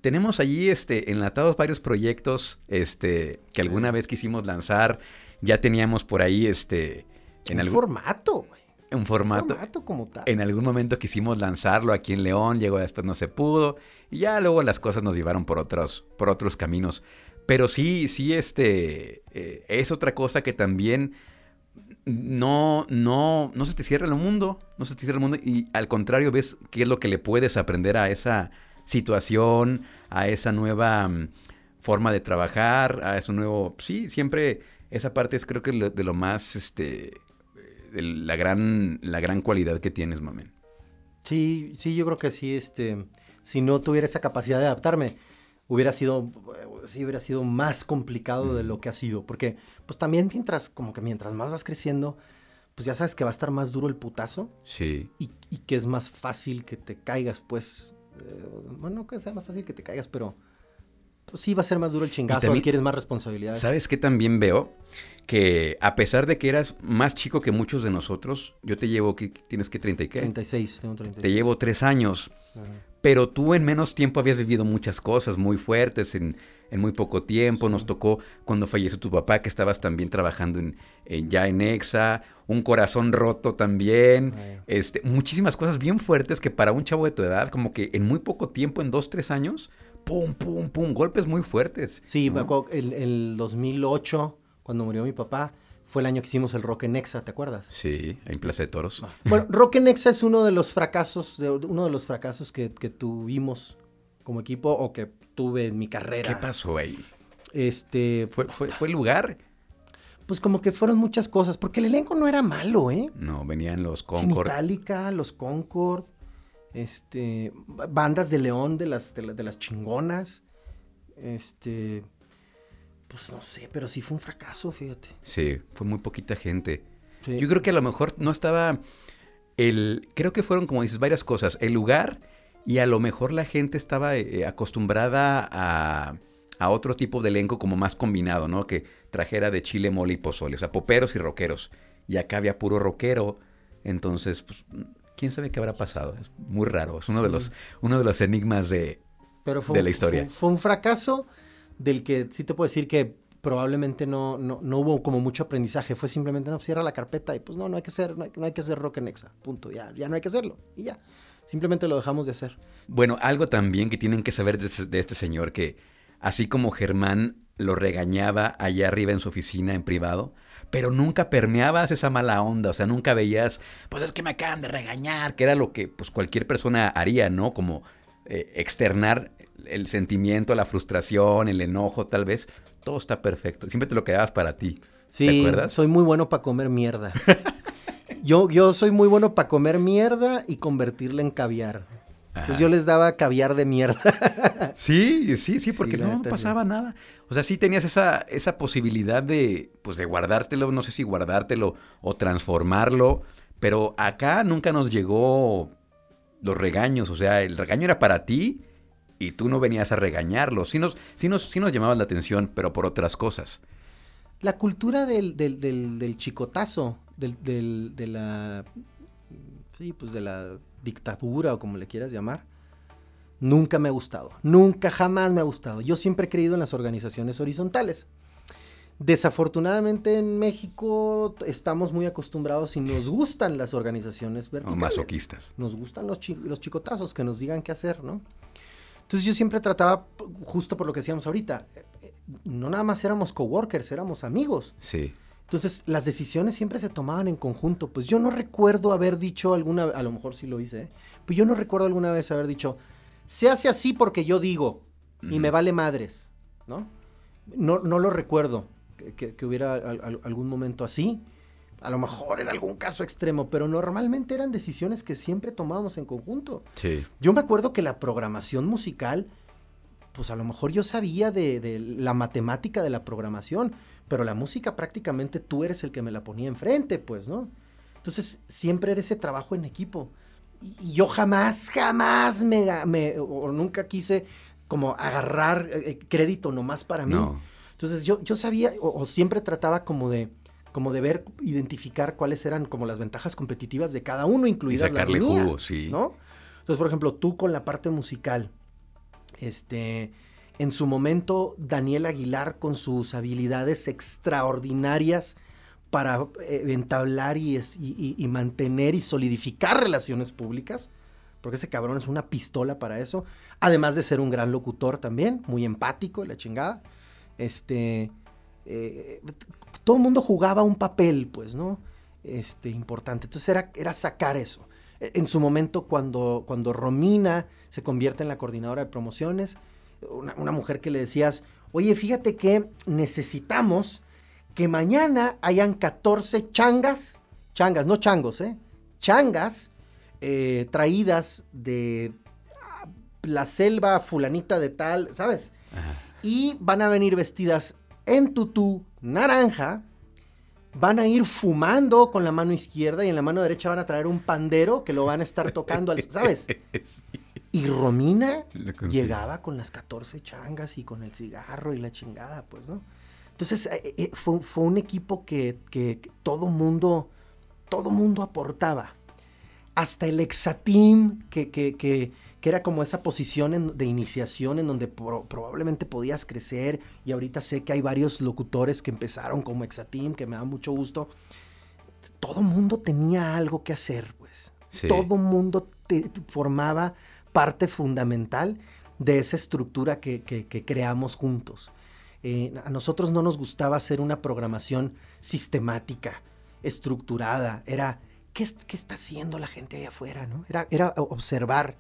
tenemos allí este enlatados varios proyectos este que alguna vez quisimos lanzar, ya teníamos por ahí este en un formato, güey. Un formato. Un formato como tal. En algún momento quisimos lanzarlo aquí en León, llegó después no se pudo. Y ya luego las cosas nos llevaron por otros, por otros caminos. Pero sí, sí, este. Eh, es otra cosa que también no, no, no se te cierra el mundo. No se te cierra el mundo. Y al contrario, ves qué es lo que le puedes aprender a esa situación, a esa nueva mm, forma de trabajar, a ese nuevo. Sí, siempre. Esa parte es creo que de lo más este, la gran, la gran cualidad que tienes, mamen. Sí, sí, yo creo que sí, este, si no tuviera esa capacidad de adaptarme, hubiera sido, sí hubiera sido más complicado de lo que ha sido, porque pues también mientras, como que mientras más vas creciendo, pues ya sabes que va a estar más duro el putazo. Sí. Y, que es más fácil que te caigas, pues, eh, bueno, que sea más fácil que te caigas, pero pues sí va a ser más duro el chingazo, y quieres más responsabilidad. ¿Sabes qué también veo? que a pesar de que eras más chico que muchos de nosotros, yo te llevo, que ¿tienes que 30 y qué? 36, tengo 36. Te llevo tres años, pero tú en menos tiempo habías vivido muchas cosas muy fuertes en, muy poco tiempo. Nos tocó cuando falleció tu papá, que estabas también trabajando en, ya en EXA, un corazón roto también, este, muchísimas cosas bien fuertes que para un chavo de tu edad, como que en muy poco tiempo, en dos, tres años, pum, pum, pum, golpes muy fuertes. Sí, me acuerdo, el, el 2008 cuando murió mi papá, fue el año que hicimos el Rock en Nexa, ¿te acuerdas? Sí, en Plaza de Toros. Ah. Bueno, Rock en Nexa es uno de los fracasos, de, uno de los fracasos que, tuvimos como equipo o que tuve en mi carrera. ¿Qué pasó ahí? Este. ¿Fue, fue, el lugar? Pues como que fueron muchas cosas, porque el elenco no era malo, ¿eh? No, venían los Concord. Metallica, los Concord, este, bandas de León de las, de las chingonas, este, pues no sé, pero sí fue un fracaso, fíjate. Sí, fue muy poquita gente. Yo creo que a lo mejor no estaba el... Creo que fueron, como dices, varias cosas. El lugar y a lo mejor la gente estaba eh, acostumbrada a, a, otro tipo de elenco como más combinado, ¿no? Que trajera de chile, mole y pozole. O sea, poperos y rockeros. Y acá había puro rockero. Entonces, pues, quién sabe qué habrá pasado. Es muy raro. Es uno, de, los, uno de los enigmas de, de la historia. fue un fracaso del que sí te puedo decir que probablemente no, no, no, hubo como mucho aprendizaje. Fue simplemente, no, cierra la carpeta y pues no, no hay que hacer, no hay, que hacer rock en Exa. Punto. Ya, ya no hay que hacerlo. Y ya. Simplemente lo dejamos de hacer. Bueno, algo también que tienen que saber de, este señor que, así como Germán lo regañaba allá arriba en su oficina en privado, pero nunca permeabas esa mala onda, o sea, nunca veías, pues es que me acaban de regañar, que era lo que pues cualquier persona haría, ¿no? Como eh, externar el sentimiento, la frustración, el enojo, tal vez, todo está perfecto. Siempre te lo quedabas para ti. Sí, ¿Te acuerdas? soy muy bueno para comer mierda. yo, yo soy muy bueno para comer mierda y convertirla en caviar. Pues yo les daba caviar de mierda. Sí, sí, sí, porque no sí. pasaba nada. O sea, sí tenías esa, esa posibilidad de, pues, de guardártelo, no sé si guardártelo o transformarlo, pero acá nunca nos llegó los regaños, o sea, el regaño era para ti y tú no venías a regañarlo. Sí nos, sí nos, sí nos llamaba la atención, pero por otras cosas. La cultura del, del, del, del chicotazo, del, del- de la. Sí, pues de la dictadura o como le quieras llamar, nunca me ha gustado. Nunca, jamás me ha gustado. Yo siempre he creído en las organizaciones horizontales. Desafortunadamente en México estamos muy acostumbrados y nos gustan las organizaciones O verticales. masoquistas. Nos gustan los, chi- los chicotazos que nos digan qué hacer, ¿no? Entonces yo siempre trataba, justo por lo que decíamos ahorita, eh, eh, no nada más éramos coworkers, éramos amigos. Sí. Entonces las decisiones siempre se tomaban en conjunto. Pues yo no recuerdo haber dicho alguna, a lo mejor sí lo hice, ¿eh? pero yo no recuerdo alguna vez haber dicho, se hace así porque yo digo y me vale madres, ¿no? No, no lo recuerdo que, que- que hubiera al- al- algún momento así. A lo mejor en algún caso extremo, pero normalmente eran decisiones que siempre tomábamos en conjunto. Sí. Yo me acuerdo que la programación musical, pues a lo mejor yo sabía de, de la matemática de la programación, pero la música prácticamente tú eres el que me la ponía enfrente, pues, ¿no? Entonces siempre era ese trabajo en equipo. Y, y yo jamás, jamás me, me- o, nunca quise como agarrar eh, eh, crédito nomás para mí. No. Entonces yo, yo sabía, o, o siempre trataba como de, como de ver, identificar cuáles eran como las ventajas competitivas de cada uno, Y incluidas sacarle las mías, jugo, sí. ¿no? Entonces, por ejemplo, tú con la parte musical, este, en su momento, Daniel Aguilar con sus habilidades extraordinarias para eh, entablar y, mantener y solidificar relaciones públicas, porque ese cabrón es una pistola para eso, además de ser un gran locutor también, muy empático, la chingada. Este, eh, todo el mundo jugaba un papel, pues, ¿no? Este, importante. Entonces era, era sacar eso. E- En su momento, cuando, cuando Romina se convierte en la coordinadora de promociones, una, una mujer que le decías, oye, fíjate que necesitamos que mañana hayan 14 changas, changas, no changos, ¿eh? Changas eh, traídas de ah, la selva fulanita de tal, ¿sabes? Ajá. y van a venir vestidas en tutú naranja, van a ir fumando con la mano izquierda y en la mano derecha van a traer un pandero que lo van a estar tocando, al- ¿sabes? Sí, Y Romina llegaba con las 14 changas y con el cigarro y la chingada, pues, ¿no? Entonces eh, eh, fue, fue un equipo que, que- todo mundo, todo mundo aportaba. Hasta el exatim, que, que, que, que era como esa posición en- de iniciación en donde pro- probablemente podías crecer. Y ahorita sé que hay varios locutores que empezaron como exatim, que me da mucho gusto. Todo mundo tenía algo que hacer, pues. Sí. Todo mundo te- formaba parte fundamental de esa estructura que, que- que creamos juntos. Eh, a nosotros no nos gustaba hacer una programación sistemática, estructurada. Era, ¿qué, qué está haciendo la gente allá afuera? ¿no? Era, era observar.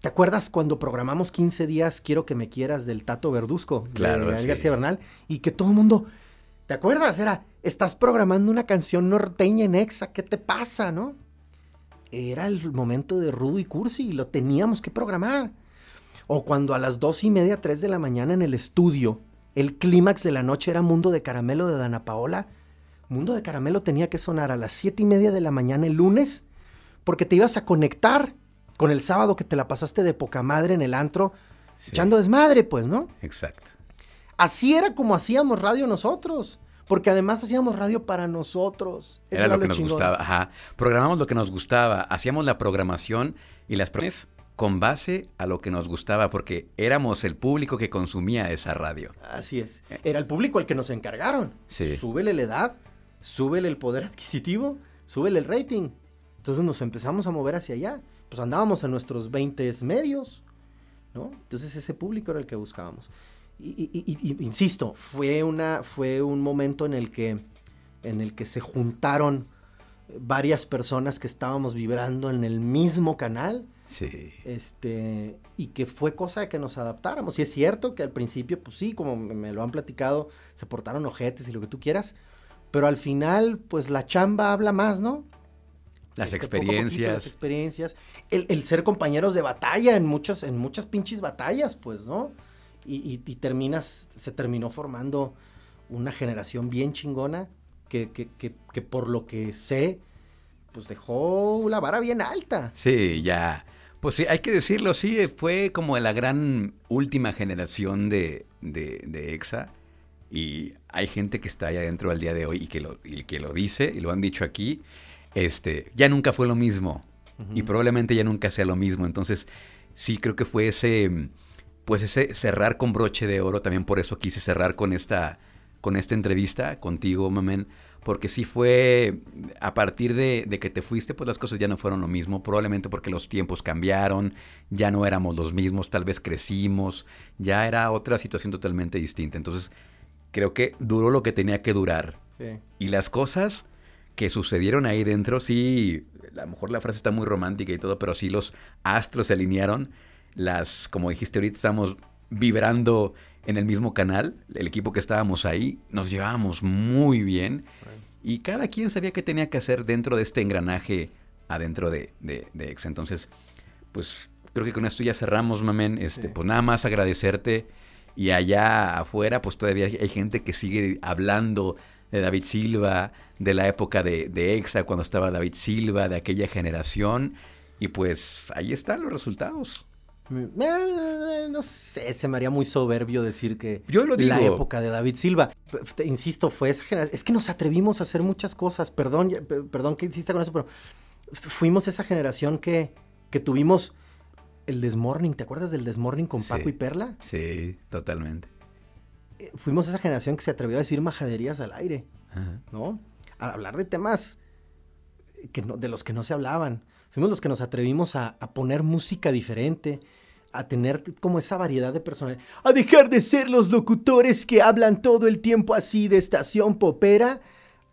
¿Te acuerdas cuando programamos 15 días Quiero que me quieras del Tato Verduzco? Claro, de sí. García Bernal. Y que todo el mundo, ¿te acuerdas? Era, estás programando una canción norteña en Exa, ¿qué te pasa, no? Era el momento de Rudo y Cursi y lo teníamos que programar. O cuando a las dos y media, tres de la mañana en el estudio, el clímax de la noche era Mundo de Caramelo de Dana Paola. Mundo de Caramelo tenía que sonar a las siete y media de la mañana el lunes, porque te ibas a conectar con el sábado que te la pasaste de poca madre en el antro, Sí. echando desmadre, pues, ¿no? Exacto. Así era como hacíamos radio nosotros, porque además hacíamos radio para nosotros. Eso Era lo que nos chingón. gustaba. Ajá. Programamos lo que nos gustaba. Hacíamos la programación y las programas con base a lo que nos gustaba, porque éramos el público que consumía esa radio. Así es. Era el público el que nos encargaron. Sí. Súbele la edad, súbele el poder adquisitivo, súbele el rating. Entonces nos empezamos a mover hacia allá. Pues andábamos en nuestros 20 medios, ¿no? Entonces ese público era el que buscábamos. Y, y- y- insisto, fue, una, fue un momento en el, que, en el que se juntaron varias personas que estábamos vibrando en el mismo canal Sí. Este, y que fue cosa de que nos adaptáramos. Y es cierto que al principio, pues sí, como me, lo han platicado, se portaron ojetes y lo que tú quieras. Pero al final, pues la chamba habla más, ¿no? Las Este, poquito, experiencias. las experiencias. El, el ser compañeros de batalla en muchas, en muchas pinches batallas, pues, ¿no? Y, y- y terminas, se terminó formando una generación bien chingona que, que, que, que por lo que sé, pues dejó la vara bien alta. Sí, ya. Pues sí, hay que decirlo, sí, fue como la gran última generación de, de, de EXA. Y hay gente que está ahí adentro al día de hoy y que lo, y que lo dice, y lo han dicho aquí. Este, ya nunca fue lo mismo. Y probablemente ya nunca sea lo mismo. Entonces, sí creo que fue ese, pues ese cerrar con broche de oro. También por eso quise cerrar con esta, con esta entrevista contigo, Mamen. Porque sí fue a partir de, de que te fuiste, pues las cosas ya no fueron lo mismo. Probablemente porque los tiempos cambiaron, ya no éramos los mismos, tal vez crecimos, ya era otra situación totalmente distinta. Entonces, creo que duró lo que tenía que durar. Sí. Y las cosas que sucedieron ahí dentro, sí, a lo mejor la frase está muy romántica y todo, pero sí los astros se alinearon. Las, como dijiste ahorita, estamos vibrando en el mismo canal. El equipo que estábamos ahí, nos llevábamos muy bien. Y cada quien sabía qué tenía que hacer dentro de este engranaje adentro de, de, de Exa. Entonces, pues creo que con esto ya cerramos, mamen. Este, Sí. Pues nada más agradecerte. Y allá afuera, pues todavía hay hay gente que sigue hablando de David Silva, de la época de, de EXA, cuando estaba David Silva, de aquella generación. Y pues ahí están los resultados. Eh, No sé, se me haría muy soberbio decir que Yo lo la digo. época de David Silva, insisto, fue esa generación. Es que nos atrevimos a hacer muchas cosas. Perdón, perdón que insista con eso, pero fuimos esa generación que, que tuvimos el Desmorning. ¿Te acuerdas del Desmorning con Sí. Paco y Perla? Sí, totalmente. Eh, Fuimos esa generación que se atrevió a decir majaderías al aire. Ajá. ¿no? A hablar de temas que no, de los que no se hablaban. Fuimos los que nos atrevimos a, a poner música diferente, a tener como esa variedad de personas, a dejar de ser los locutores que hablan todo el tiempo así de estación popera,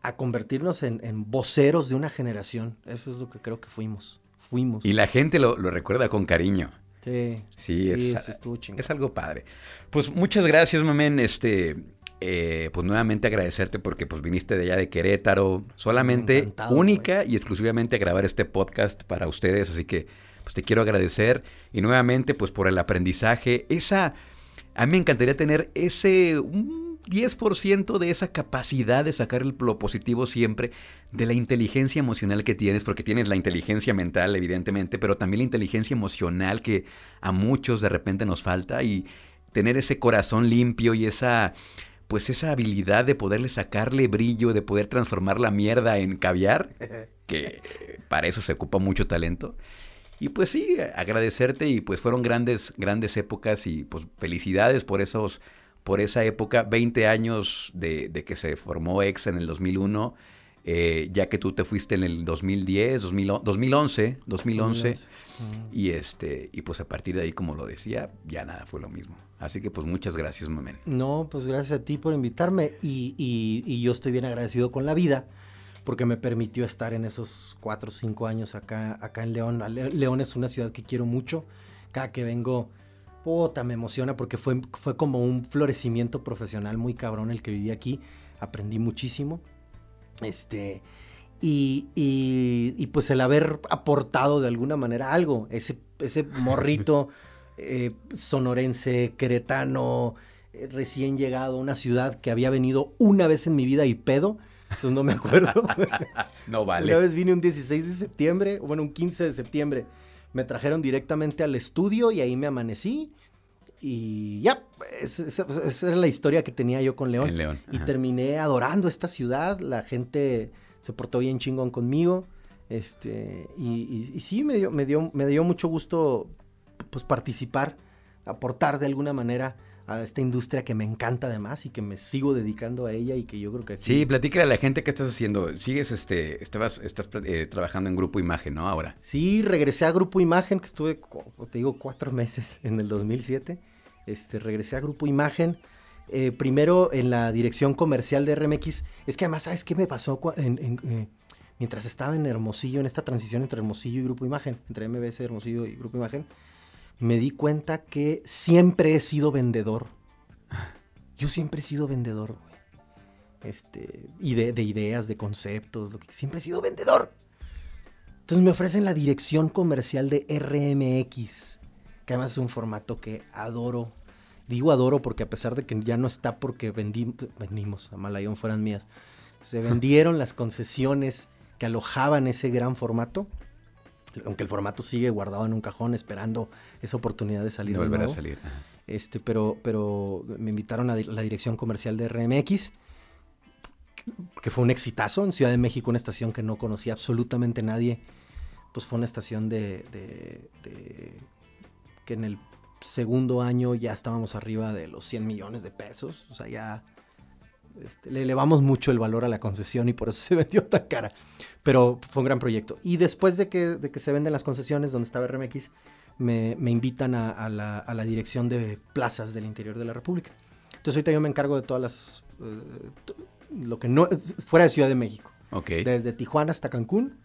a convertirnos en, en voceros de una generación. Eso es lo que creo que fuimos. Fuimos. Y la gente lo, lo recuerda con cariño. Sí, Sí, es, sí, es algo padre. Pues muchas gracias, mamen. Este, eh, pues nuevamente agradecerte porque pues viniste de allá de Querétaro, solamente Encantado, única y exclusivamente a grabar este podcast para ustedes. Así que pues te quiero agradecer y nuevamente pues por el aprendizaje. Esa, a mí me encantaría tener ese un 10% de esa capacidad de sacar lo positivo siempre de la inteligencia emocional que tienes, porque tienes la inteligencia mental, evidentemente, pero también la inteligencia emocional que a muchos de repente nos falta y tener ese corazón limpio y esa pues esa habilidad de poderle sacarle brillo, de poder transformar la mierda en caviar, que para eso se ocupa mucho talento. Y pues sí, agradecerte y pues fueron grandes, grandes épocas y pues felicidades por esos, por esa época, 20 años de, de que se formó EXA en el 2001, eh, ya que tú te fuiste en el 2010, 2000 2011, 2011, y este, y pues a partir de ahí, como lo decía, ya nada fue lo mismo. Así que pues muchas gracias, Mamen. No, pues gracias a ti por invitarme y, y- y yo estoy bien agradecido con la vida porque me permitió estar en esos cuatro o cinco años acá, acá en León. Le- León es una ciudad que quiero mucho. Cada que vengo, puta, me emociona porque fue, fue como un florecimiento profesional muy cabrón el que viví aquí. Aprendí muchísimo. Este, y, y- y, pues el haber aportado de alguna manera algo, ese, ese morrito eh, sonorense, queretano, eh, recién llegado a una ciudad que había venido una vez en mi vida y pedo, entonces no me acuerdo. No Una vale. vez vine un 16 de septiembre, bueno, un 15 de septiembre. Me trajeron directamente al estudio y ahí me amanecí. Y ya, es- es- esa era la historia que tenía yo con León. En León, Y terminé adorando esta ciudad. La gente se portó bien chingón conmigo. Este, y, y- y sí, me dio, me, dio, me dio mucho gusto pues, participar, aportar de alguna manera a esta industria que me encanta además y que me sigo dedicando a ella y que yo creo que Sí, platícale a la gente qué estás haciendo. Sigues, este, estabas, estás eh, trabajando en Grupo Imagen, ¿no? Ahora. Sí, regresé a Grupo Imagen, que estuve, te digo, cuatro meses en el 2007. Este, regresé a Grupo Imagen. eh, primero en la dirección comercial de RMX. Es que además, ¿sabes qué me pasó? cua- en- en, eh, mientras estaba en Hermosillo, en esta transición entre Hermosillo y Grupo Imagen, entre MBS, Hermosillo y Grupo Imagen, me di cuenta que siempre he sido vendedor. Yo siempre he sido vendedor, güey. Este, y de, de ideas, de conceptos, lo que, siempre he sido vendedor. Entonces me ofrecen la dirección comercial de RMX, que además es un formato que adoro. Digo adoro porque a pesar de que ya no está porque vendí- vendimos, a Malayón fueran mías, se vendieron las concesiones que alojaban ese gran formato, aunque el formato sigue guardado en un cajón esperando esa oportunidad de salir de volver a nuevo. salir. Ajá. Este, pero, pero me invitaron a la dirección comercial de RMX, que- que fue un exitazo en Ciudad de México, una estación que no conocía absolutamente nadie. Pues fue una estación de, de- de- que en el segundo año ya estábamos arriba de los 100 millones de pesos. O sea, ya este, le elevamos mucho el valor a la concesión y por eso se vendió tan cara. Pero fue un gran proyecto. Y después de que, de que se venden las concesiones donde estaba RMX, me, me invitan a, a la, a la dirección de plazas del interior de la República. Entonces ahorita yo me encargo de todas las... eh, lo que no... fuera de Ciudad de México. Ok. Desde Tijuana hasta Cancún.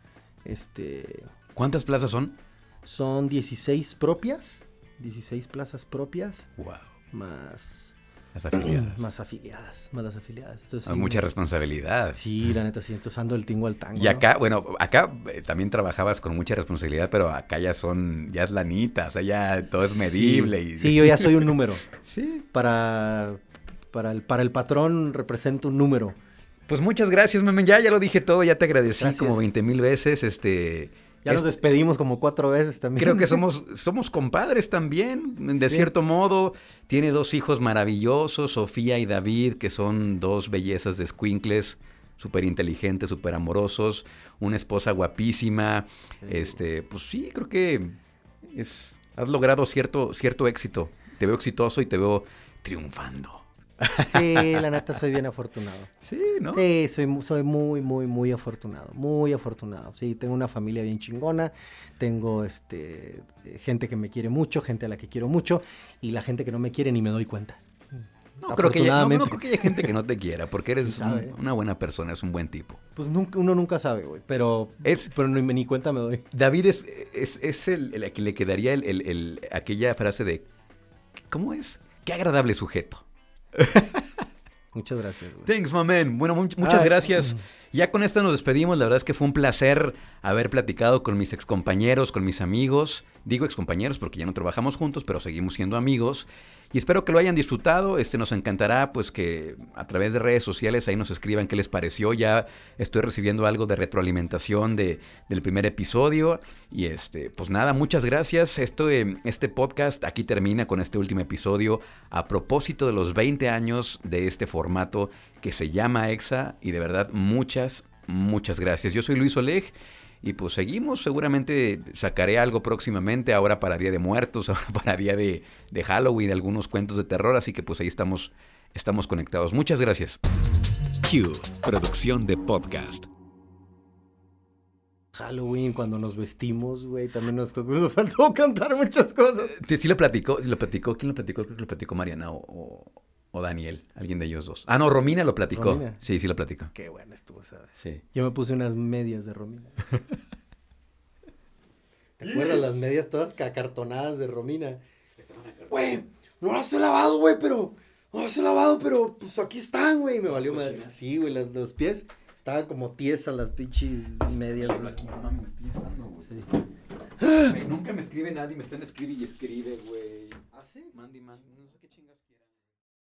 Este, ¿Cuántas plazas son? son 16 propias. 16 plazas propias. Wow. Más... Las afiliadas. Más afiliadas. Más las afiliadas. Entonces, sí, mucha responsabilidad. Sí, la neta, sí. Entonces ando el tingo al tango. Y ¿no? acá, bueno, acá eh, también trabajabas con mucha responsabilidad, pero acá ya son, ya es lanita, o sea, ya todo es medible. Sí, y, sí, yo ya soy un número. Sí. Para, para, el, para el patrón represento un número. Pues muchas gracias, Memen. Ya, ya lo dije todo, ya te agradecí Gracias. como 20 mil veces. Este, Ya nos es- despedimos como cuatro veces también. Creo que somos, somos compadres también, de Sí. cierto modo. Tiene dos hijos maravillosos, Sofía y David, que son dos bellezas de squinkles, súper inteligentes, súper amorosos. Una esposa guapísima. Sí. Este, pues sí, creo que es, has logrado cierto, cierto éxito. Te veo exitoso y te veo triunfando. Sí, la neta soy bien afortunado. Sí, ¿no? Sí, soy, mu- soy muy, muy, muy afortunado. Muy afortunado. Sí, tengo una familia bien chingona. Tengo este gente que me quiere mucho, gente a la que quiero mucho. Y la gente que no me quiere ni me doy cuenta. No, creo que haya, no, no Afortunadamente. creo que haya gente que no te quiera, porque eres una buena persona, es un buen tipo. Pues nunca, uno nunca sabe, güey. Pero, Es- pero ni, ni cuenta me doy. David es, es, es el, el a quien le quedaría el, el- el- aquella frase de, ¿cómo es? Qué agradable sujeto. Muchas gracias, güey. Thanks, my man. Bueno, mu- muchas Ay. gracias. Ya con esto nos despedimos. La verdad es que fue un placer haber platicado con mis excompañeros, con mis amigos. Digo excompañeros porque ya no trabajamos juntos, pero seguimos siendo amigos. Y espero que lo hayan disfrutado. Este nos encantará pues que a través de redes sociales ahí nos escriban qué les pareció. Ya estoy recibiendo algo de retroalimentación de, del primer episodio. Y este, pues nada, muchas gracias. Esto, eh, este podcast aquí termina con este último episodio a propósito de los 20 años de este formato que se llama EXA. Y de verdad, muchas, muchas gracias. Yo soy Luis Oleg. Y pues seguimos, seguramente sacaré algo próximamente, ahora para Día de Muertos, ahora para Día de, de Halloween, algunos cuentos de terror, así que pues ahí estamos, estamos conectados. Muchas gracias. Q, producción de podcast. Halloween, cuando nos vestimos, güey, también nos, tocó- nos faltó cantar muchas cosas. Sí, sí lo platicó, sí lo platicó, ¿quién lo platicó? Creo que lo platicó Mariana o, o- o Daniel, alguien de ellos dos. Ah, no, Romina lo platicó. Romina. Sí, sí lo platicó. Qué bueno estuvo, ¿sabes? Sí. Yo me puse unas medias de Romina. ¿Te acuerdas las medias todas acartonadas de Romina? Güey, no las he lavado, güey, pero... No las he lavado, pero pues aquí están, güey. Me valió madre. Sí, güey, las- los pies estaban como tiesas las pinches medias. güey. Sí. Nunca me escribe nadie, me están escribe y escribe, güey. ¿Ah, sí? Mandy, man,